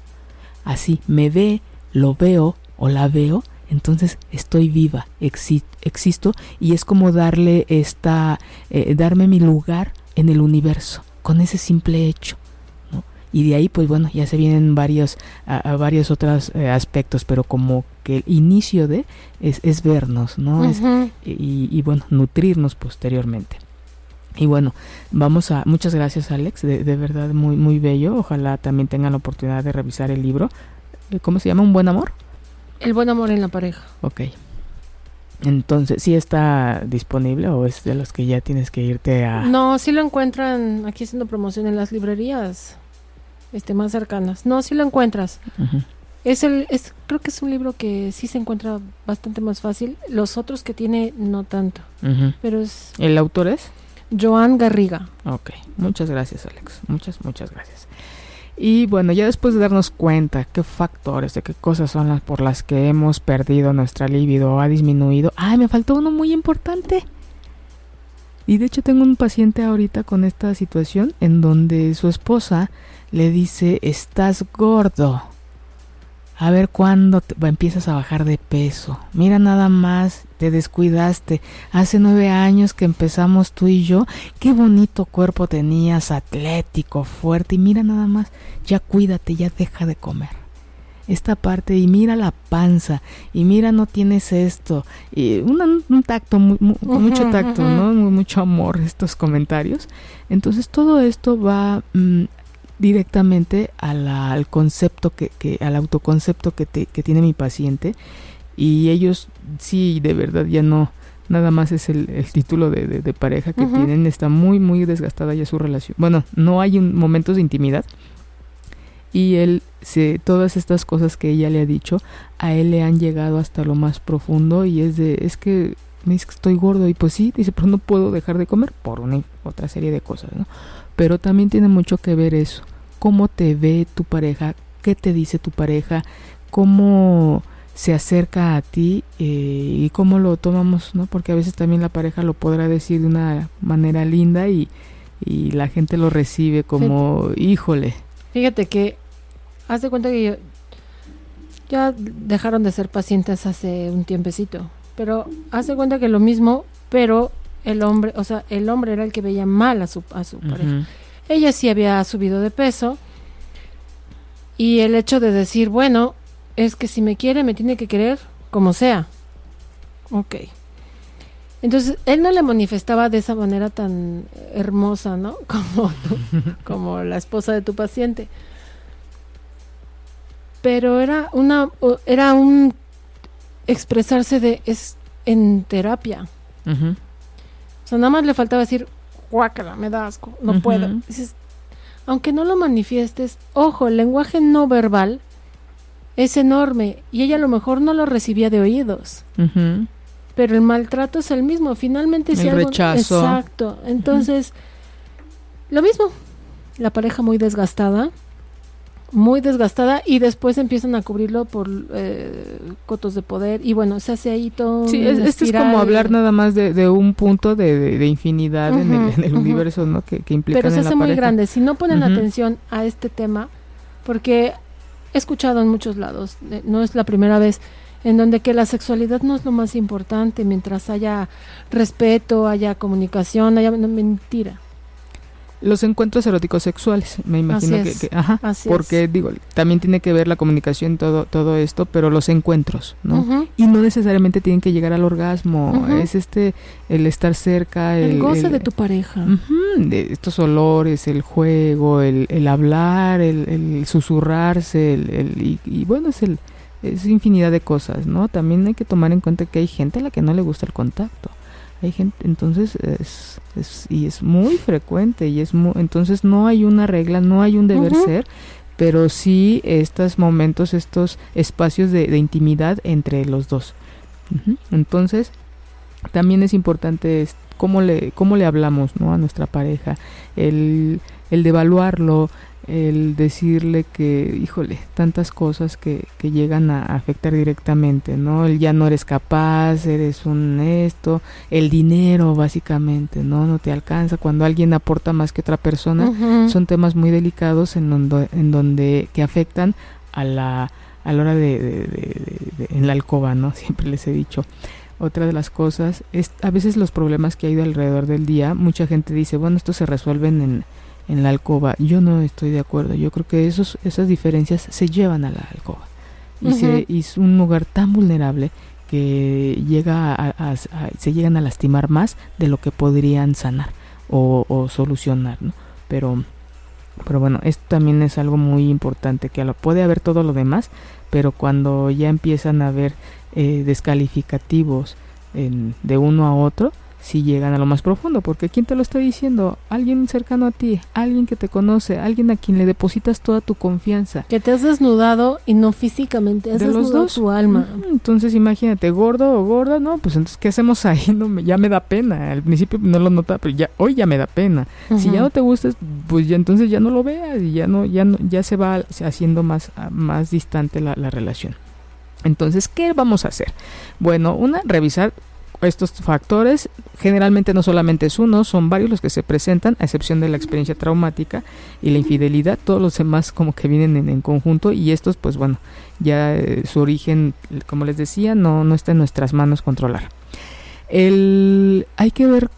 Así, me ve, lo veo o la veo, entonces estoy viva, existo y es como darle esta, eh, darme mi lugar en el universo con ese simple hecho y de ahí pues bueno ya se vienen varios a, varios otros eh, aspectos pero como que el inicio de es, es vernos no es, y, bueno nutrirnos posteriormente. Y bueno vamos a muchas gracias Alex de, de, verdad muy muy bello. Ojalá también tengan la oportunidad de revisar el libro. Eh, cómo se llama un buen amor el buen amor en la pareja. Ok. Entonces, ¿sí está disponible o es de los que ya tienes que irte a...? No, sí lo encuentran aquí haciendo promoción en las librerías este, más cercanas. No, si lo encuentras. Es el, es, creo que es un libro que sí se encuentra bastante más fácil. Los otros que tiene no tanto. Pero es. ¿El autor es? Joan Garriga. Ok, muchas gracias, Alex. Muchas, muchas gracias. Y bueno, ya después de darnos cuenta qué factores, de qué cosas son las por las que hemos perdido nuestra libido ha disminuido. ¡Ay, me faltó uno muy importante! Y de hecho tengo un paciente ahorita con esta situación en donde su esposa le dice, estás gordo. A ver cuándo te, empiezas a bajar de peso. Mira nada más, te descuidaste. Hace nueve años que empezamos tú y yo. Qué bonito cuerpo tenías, atlético, fuerte. Y mira nada más, ya cuídate, ya deja de comer. Esta parte, y mira la panza, y mira no tienes esto. Y un tacto, mucho tacto, ¿no? Mucho amor estos comentarios. Entonces todo esto va mm, directamente al concepto que, que, al autoconcepto que, que tiene mi paciente. Y ellos sí de verdad ya no nada más es el, el título de, de, pareja que tienen está muy muy desgastada ya su relación. Bueno no hay un, momentos de intimidad. Y él se, todas estas cosas que ella le ha dicho a él le han llegado hasta lo más profundo y es de es que me dice que estoy gordo y pues sí dice pero no puedo dejar de comer por una otra serie de cosas no pero también tiene mucho que ver eso cómo te ve tu pareja, qué te dice tu pareja, cómo se acerca a ti eh, y cómo lo tomamos, ¿no? Porque a veces también la pareja lo podrá decir de una manera linda y, y la gente lo recibe como, híjole. Fíjate que, haz de cuenta que yo, ya dejaron de ser pacientes hace un tiempecito, pero haz de cuenta que lo mismo, pero el hombre, o sea, el hombre era el que veía mal a su, a su pareja. Ella sí había subido de peso y el hecho de decir, bueno, es que si me quiere, me tiene que querer como sea. Ok. Entonces, él no le manifestaba de esa manera tan hermosa, ¿no? Como, como la esposa de tu paciente. Pero era una era un expresarse de es en terapia. Sea, nada más le faltaba decir, guácala, me da asco, no puedo. aunque no lo manifiestes, ojo, el lenguaje no verbal es enorme y ella a lo mejor no lo recibía de oídos. Pero el maltrato es el mismo, finalmente si el rechazo. Exacto. Entonces, lo mismo. La pareja muy desgastada, muy desgastada y después empiezan a cubrirlo por eh, cotos de poder y bueno, se hace ahí todo. Sí, este es como hablar nada más de, un punto de, infinidad en, el, universo, ¿no? Que, que implica. Pero se hace muy grande. Si no ponen atención a este tema, porque he escuchado en muchos lados, no es la primera vez, en donde que la sexualidad no es lo más importante mientras haya respeto, haya comunicación, haya mentira los encuentros eróticos sexuales, me imagino que, ajá, porque digo, también tiene que ver la comunicación todo todo esto, pero los encuentros, ¿no? Y no necesariamente tienen que llegar al orgasmo, es este el estar cerca, el, goce de tu pareja, de estos olores, el juego, el, el hablar, el, susurrarse, el, y, bueno es el es infinidad de cosas, ¿no? También hay que tomar en cuenta que hay gente a la que no le gusta el contacto. Hay gente, entonces es, es, y es muy frecuente y es muy, entonces no hay una regla, no hay un deber ser, pero sí estos momentos, estos espacios de, intimidad entre los dos. Entonces también es importante cómo le cómo le hablamos, ¿no? A nuestra pareja, el el devaluarlo, el decirle que, híjole, tantas cosas que, que llegan a afectar directamente, ¿no? El ya no eres capaz, eres un esto, el dinero básicamente, ¿no? No te alcanza. Cuando alguien aporta más que otra persona, son temas muy delicados en donde, en donde que afectan a la, a la hora de, de, en la alcoba, ¿no? Siempre les he dicho. Otra de las cosas es a veces los problemas que hay alrededor del día, mucha gente dice, bueno, esto se resuelven en en la alcoba. Yo no estoy de acuerdo. Yo creo que esos, esas diferencias se llevan a la alcoba. Y, se, es un lugar tan vulnerable que llega a, se llegan a lastimar más de lo que podrían sanar o, solucionar, ¿no? Pero, pero bueno, esto también es algo muy importante, que lo, puede haber todo lo demás, pero cuando ya empiezan a haber eh, descalificativos en, de uno a otro, si llegan a lo más profundo, porque ¿quién te lo está diciendo? Alguien cercano a ti, alguien que te conoce, alguien a quien le depositas toda tu confianza. Que te has desnudado y no físicamente, has desnudado tu alma. Entonces imagínate, gordo o gorda, no, pues entonces ¿qué hacemos ahí? No, ya me da pena. Al principio no lo notaba, pero ya hoy ya me da pena. Si ya no te gustas, pues ya entonces ya no lo veas y ya no ya no ya se va haciendo más más distante la, la relación. Entonces, ¿qué vamos a hacer? Bueno, una, revisar estos factores generalmente no solamente es uno, son varios los que se presentan, a excepción de la experiencia traumática y la infidelidad, todos los demás como que vienen en, conjunto y estos pues bueno, ya eh, su origen, como les decía, no, no está en nuestras manos controlar. El, hay que ver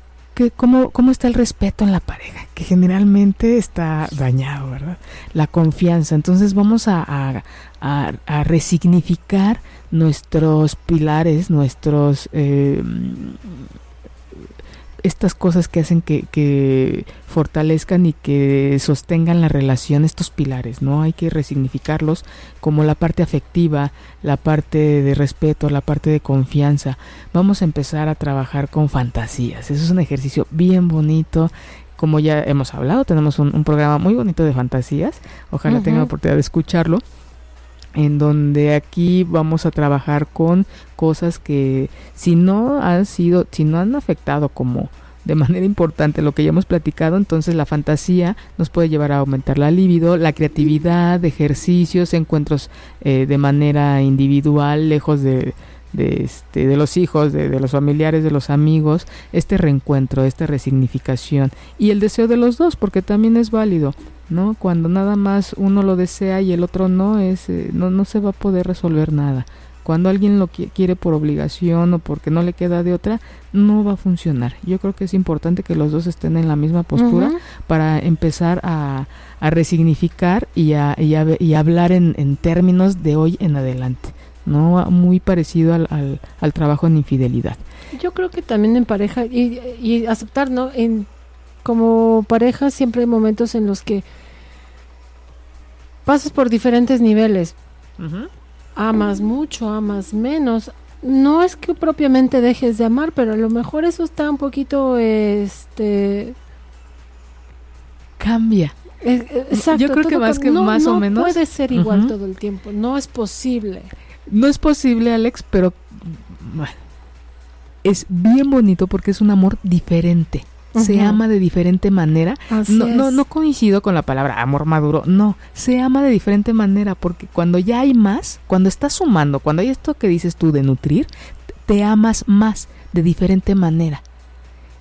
cómo, cómo está el respeto en la pareja, que generalmente está dañado, ¿verdad? La confianza. Entonces vamos a, a resignificar nuestros pilares, nuestros... Eh, estas cosas que hacen que, que, fortalezcan y que sostengan la relación, estos pilares, ¿no? Hay que resignificarlos como la parte afectiva, la parte de respeto, la parte de confianza. Vamos a empezar a trabajar con fantasías. Eso es un ejercicio bien bonito. Como ya hemos hablado, tenemos un, programa muy bonito de fantasías. Ojalá tenga la oportunidad de escucharlo en donde aquí vamos a trabajar con cosas que si no han sido, si no han afectado como de manera importante lo que ya hemos platicado, entonces la fantasía nos puede llevar a aumentar la libido, la creatividad, ejercicios, encuentros eh, de manera individual, lejos de, de, este, de los hijos, de, de, los familiares, de los amigos, este reencuentro, esta resignificación y el deseo de los dos, porque también es válido, ¿no? Cuando nada más uno lo desea y el otro no, es, eh, no, no se va a poder resolver nada. Cuando alguien lo quiere por obligación o porque no le queda de otra, no va a funcionar. Yo creo que es importante que los dos estén en la misma postura uh -huh. para empezar a, a resignificar y a, y a, y hablar en, en términos de hoy en adelante. ¿no? Muy parecido al, al, al, trabajo en infidelidad. Yo creo que también en pareja y, y, aceptar, ¿no? En, como pareja siempre hay momentos en los que pasas por diferentes niveles. Uh -huh. Amas mucho, amas menos. No es que propiamente dejes de amar, pero a lo mejor eso está un poquito, este... Cambia. Eh, exacto, Yo creo que más que no, más no o menos... puede ser igual uh -huh. todo el tiempo, no es posible. No es posible, Alex, pero bueno, es bien bonito porque es un amor diferente. Uh -huh. Se ama de diferente manera. No, no, no, coincido con la palabra amor maduro. No, se ama de diferente manera porque cuando ya hay más, cuando estás sumando, cuando hay esto que dices tú de nutrir, te amas más de diferente manera.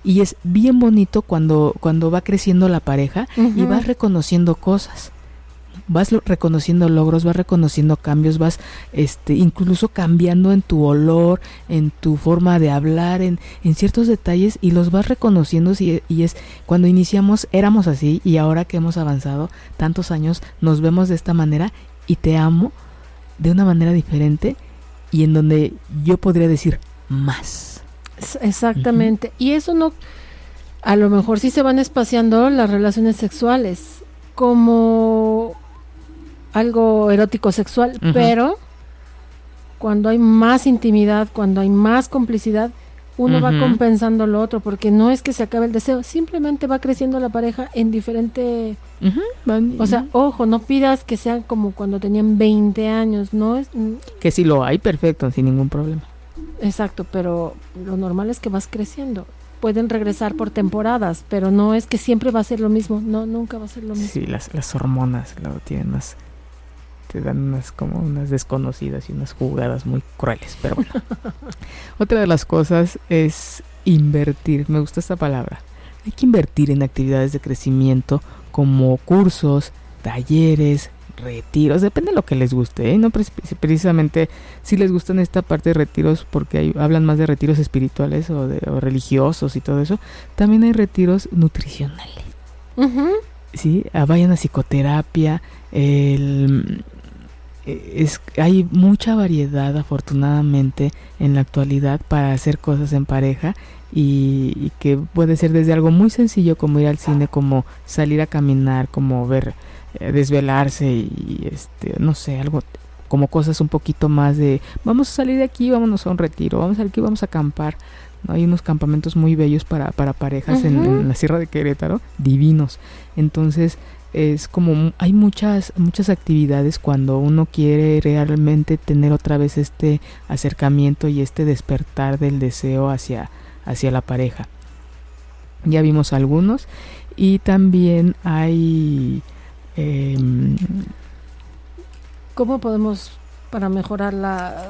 Y es bien bonito cuando, cuando va creciendo la pareja uh -huh. y vas reconociendo cosas vas reconociendo logros, vas reconociendo cambios, vas este incluso cambiando en tu olor, en tu forma de hablar, en, en ciertos detalles y los vas reconociendo y, y, es cuando iniciamos éramos así y ahora que hemos avanzado tantos años nos vemos de esta manera y te amo de una manera diferente y en donde yo podría decir más. Exactamente. Uh -huh. Y eso no a lo mejor sí se van espaciando las relaciones sexuales como algo erótico sexual, uh -huh. pero cuando hay más intimidad, cuando hay más complicidad, uno uh -huh. va compensando lo otro, porque no es que se acabe el deseo, simplemente va creciendo la pareja en diferente... Uh -huh. O sea, ojo, no pidas que sea como cuando tenían 20 años, ¿no? es Que si lo hay, perfecto, sin ningún problema. Exacto, pero lo normal es que vas creciendo pueden regresar por temporadas, pero no es que siempre va a ser lo mismo, no, nunca va a ser lo mismo. Sí, las, las hormonas lo tienen más, te dan unas como unas desconocidas y unas jugadas muy crueles, pero bueno. Otra de las cosas es invertir, me gusta esta palabra. Hay que invertir en actividades de crecimiento como cursos, talleres, retiros, depende de lo que les guste, ¿eh? no precisamente si les gustan esta parte de retiros porque hay, hablan más de retiros espirituales o, de, o religiosos y todo eso, también hay retiros nutricionales. Uh -huh. Sí, ah, vayan a psicoterapia, el, es, hay mucha variedad afortunadamente en la actualidad para hacer cosas en pareja y, y que puede ser desde algo muy sencillo como ir al cine, como salir a caminar, como ver eh, desvelarse y este no sé algo como cosas un poquito más de vamos a salir de aquí vámonos a un retiro vamos a salir aquí vamos a acampar ¿no? hay unos campamentos muy bellos para, para parejas uh -huh. en, en, la sierra de Querétaro divinos entonces es como hay muchas muchas actividades cuando uno quiere realmente tener otra vez este acercamiento y este despertar del deseo hacia hacia la pareja ya vimos algunos y también hay eh, ¿Cómo podemos para mejorar la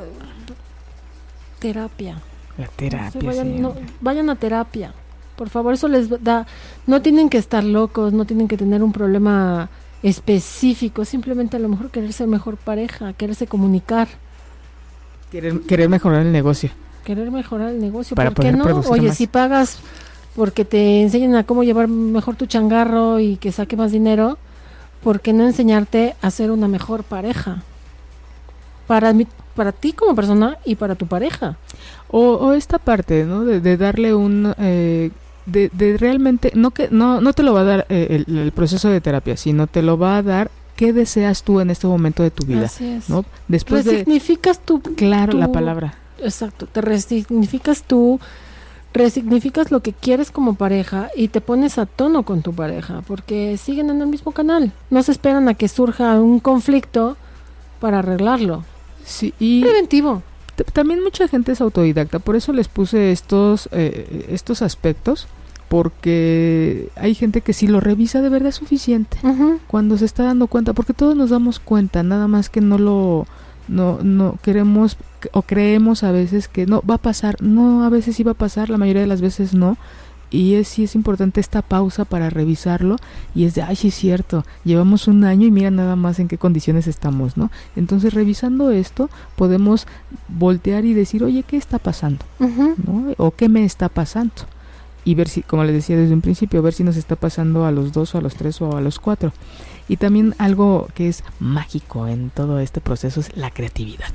terapia? La terapia. No, vayan, a terapia. Por favor, eso les da. No tienen que estar locos, no tienen que tener un problema específico. Simplemente a lo mejor querer ser mejor pareja, quererse comunicar. Querer, querer mejorar el negocio. Querer mejorar el negocio. Para ¿Por qué no? Oye, más. si pagas porque te enseñan a cómo llevar mejor tu changarro y que saque más dinero ¿por qué no enseñarte a ser una mejor pareja? Para, mi, para ti como persona y para tu pareja. O, o esta parte, ¿no? De, de darle un... Eh, de, de, realmente... No, que, no, no te lo va a dar eh, el, el, proceso de terapia, sino te lo va a dar qué deseas tú en este momento de tu vida. Así es. ¿no? Después resignificas de, tu... Claro, tu, la palabra. Exacto, te resignificas tú resignificas lo que quieres como pareja y te pones a tono con tu pareja, porque siguen en el mismo canal. No se esperan a que surja un conflicto para arreglarlo. Sí, y preventivo. También mucha gente es autodidacta, por eso les puse estos eh, estos aspectos porque hay gente que si lo revisa de verdad es suficiente cuando se está dando cuenta porque todos nos damos cuenta nada más que no lo no no queremos o creemos a veces que no va a pasar no a veces sí va a pasar la mayoría de las veces no y es, sí es importante esta pausa para revisarlo y es de, ay, sí es cierto, llevamos un año y mira nada más en qué condiciones estamos, ¿no? Entonces revisando esto podemos voltear y decir, oye, ¿qué está pasando? ¿no? ¿O qué me está pasando? Y ver si, como les decía desde un principio, ver si nos está pasando a los dos o a los tres o a los cuatro. Y también algo que es mágico en todo este proceso es la creatividad.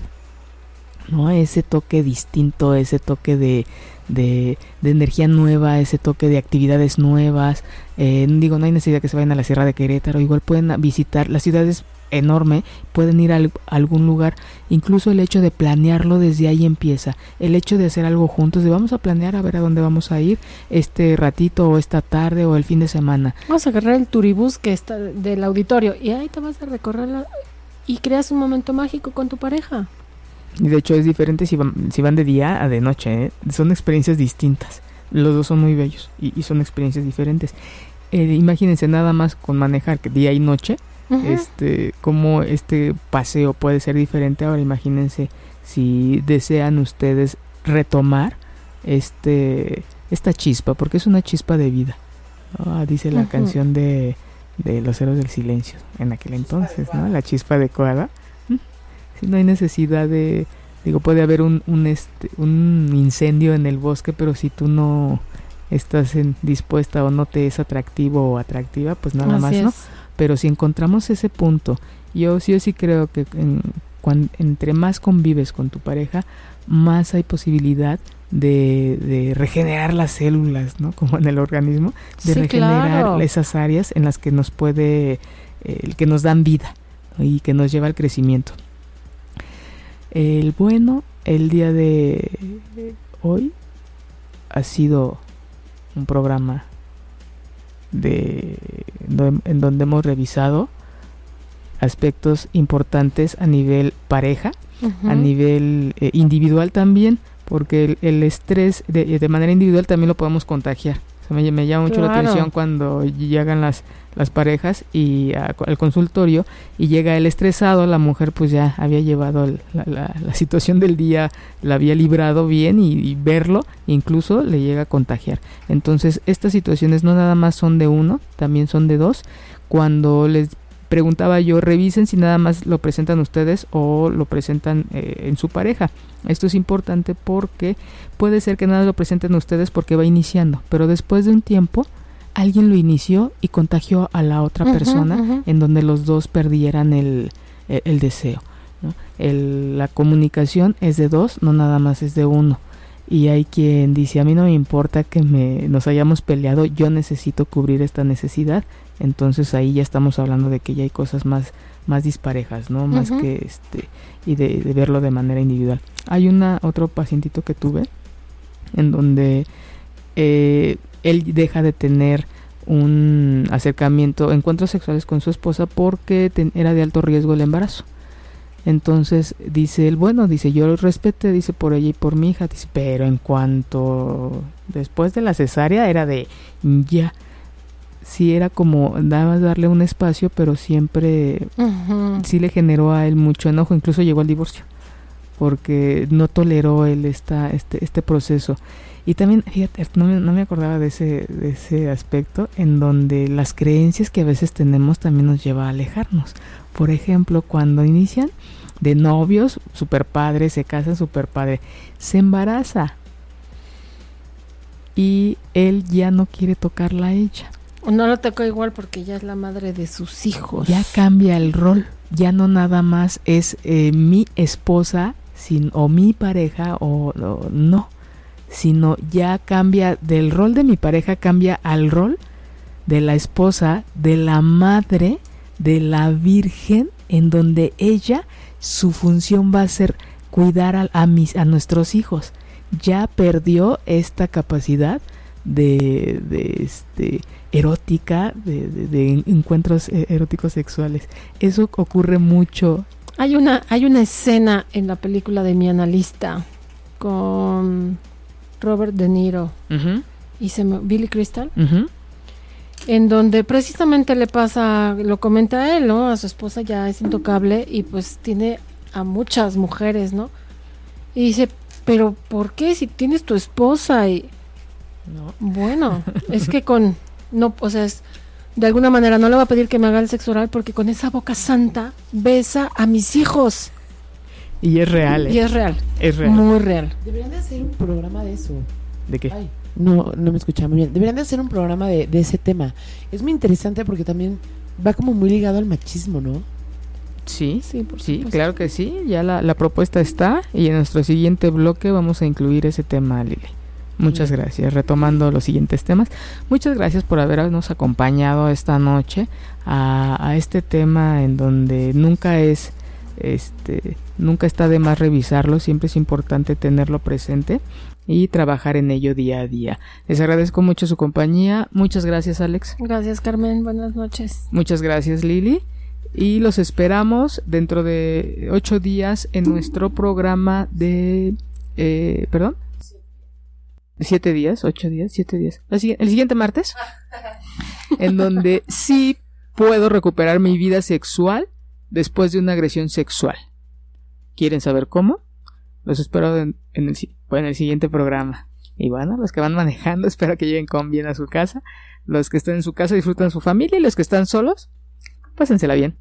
¿no? Ese toque distinto, ese toque de, de, energía nueva, ese toque de actividades nuevas. Eh, digo, no hay necesidad que se vayan a la Sierra de Querétaro, igual pueden visitar, la ciudad es enorme, pueden ir a algún lugar, incluso el hecho de planearlo desde ahí empieza, el hecho de hacer algo juntos, de vamos a planear a ver a dónde vamos a ir este ratito o esta tarde o el fin de semana. Vamos a agarrar el turibús que está del auditorio y ahí te vas a recorrer y creas un momento mágico con tu pareja. Y de hecho es diferente si van, si van de día a de noche, ¿eh? son experiencias distintas. Los dos son muy bellos y, son experiencias diferentes. Eh, imagínense nada más con manejar que día y noche, este, cómo este paseo puede ser diferente. Ahora imagínense si desean ustedes retomar este esta chispa, porque es una chispa de vida. Ah, dice la canción de, de Los Héroes del Silencio en aquel entonces, ¿no? La chispa adecuada si no hay necesidad de digo puede haber un un, este, un incendio en el bosque pero si tú no estás en, dispuesta o no te es atractivo o atractiva pues nada más no pero si encontramos ese punto yo sí yo sí creo que entre más convives con tu pareja más hay posibilidad de, de, regenerar las células, ¿no? Como en el organismo, de regenerar esas áreas en las que nos puede, eh, que nos dan vida y que nos lleva al crecimiento. El bueno, el día de hoy ha sido un programa de, en donde hemos revisado aspectos importantes a nivel pareja, a nivel eh, individual también, porque el, estrés de, de, manera individual también lo podemos contagiar. me, me, llama mucho la atención cuando llegan las las parejas y al consultorio y llega el estresado, la mujer pues ya había llevado la, situación del día, la había librado bien y, verlo incluso le llega a contagiar. Entonces estas situaciones no nada más son de uno, también son de dos. Cuando les preguntaba yo, revisen si nada más lo presentan ustedes o lo presentan eh, en su pareja. Esto es importante porque puede ser que nada lo presenten ustedes porque va iniciando, pero después de un tiempo alguien lo inició y contagió a la otra persona en donde los dos perdieran el, el, deseo. la comunicación es de dos, no nada más es de uno. Y hay quien dice, a mí no me importa que me, nos hayamos peleado, yo necesito cubrir esta necesidad. Entonces ahí ya estamos hablando de que ya hay cosas más, más disparejas, ¿no? Más que este, y de, de, verlo de manera individual. Hay una, otro pacientito que tuve en donde eh, él deja de tener un acercamiento, encuentros sexuales con su esposa porque era de alto riesgo el embarazo. Entonces dice él, bueno, dice yo lo respete, dice por ella y por mi hija, dice, pero en cuanto después de la cesárea era de ya, sí era como nada más darle un espacio, pero siempre sí le generó a él mucho enojo, incluso llegó al divorcio, porque no toleró él esta, este, este proceso. Y también, fíjate, no me, no me acordaba de ese, de ese aspecto en donde las creencias que a veces tenemos también nos lleva a alejarnos. Por ejemplo, cuando inician de novios, super padre, se casan super padre, se embaraza y él ya no quiere tocarla a ella. No lo tocó igual porque ya es la madre de sus hijos. Ya cambia el rol, ya no nada más es eh, mi esposa sin, o mi pareja o no sino ya cambia del rol de mi pareja, cambia al rol de la esposa, de la madre, de la virgen, en donde ella, su función va a ser cuidar a, mis, a nuestros hijos. Ya perdió esta capacidad de, de este, erótica, de, de, encuentros eh, eróticos sexuales. Eso ocurre mucho. Hay una, hay una escena en la película de mi analista con Robert De Niro, y se me, Billy Crystal, en donde precisamente le pasa, lo comenta él, ¿no? A su esposa ya es intocable y pues tiene a muchas mujeres, ¿no? Y dice, pero ¿por qué si tienes tu esposa y no. bueno, es que con no, o sea, es, de alguna manera no le va a pedir que me haga el sexo oral porque con esa boca santa besa a mis hijos. Y es real. ¿eh? Y es real. Es real. Muy real. Deberían de hacer un programa de eso. ¿De qué? no, no me escuchaba muy bien. Deberían de hacer un programa de, de ese tema. Es muy interesante porque también va como muy ligado al machismo, ¿no? Sí, sí, por sí claro que sí. Ya la, la, propuesta está y en nuestro siguiente bloque vamos a incluir ese tema, Lili. Muchas gracias. Retomando los siguientes temas, muchas gracias por habernos acompañado esta noche a, a este tema en donde nunca es, este, nunca está de más revisarlo. Siempre es importante tenerlo presente y trabajar en ello día a día. Les agradezco mucho su compañía. Muchas gracias, Alex. Gracias, Carmen. Buenas noches. Muchas gracias, Lili y los esperamos dentro de ocho días en nuestro programa de eh, perdón siete días ocho días siete días el siguiente martes en donde sí puedo recuperar mi vida sexual después de una agresión sexual. Quieren saber cómo los espero en, el, en el siguiente programa. Y bueno los que van manejando espero que lleguen con bien a su casa. Los que estén en su casa disfruten su familia. Y los que están solos pásensela bien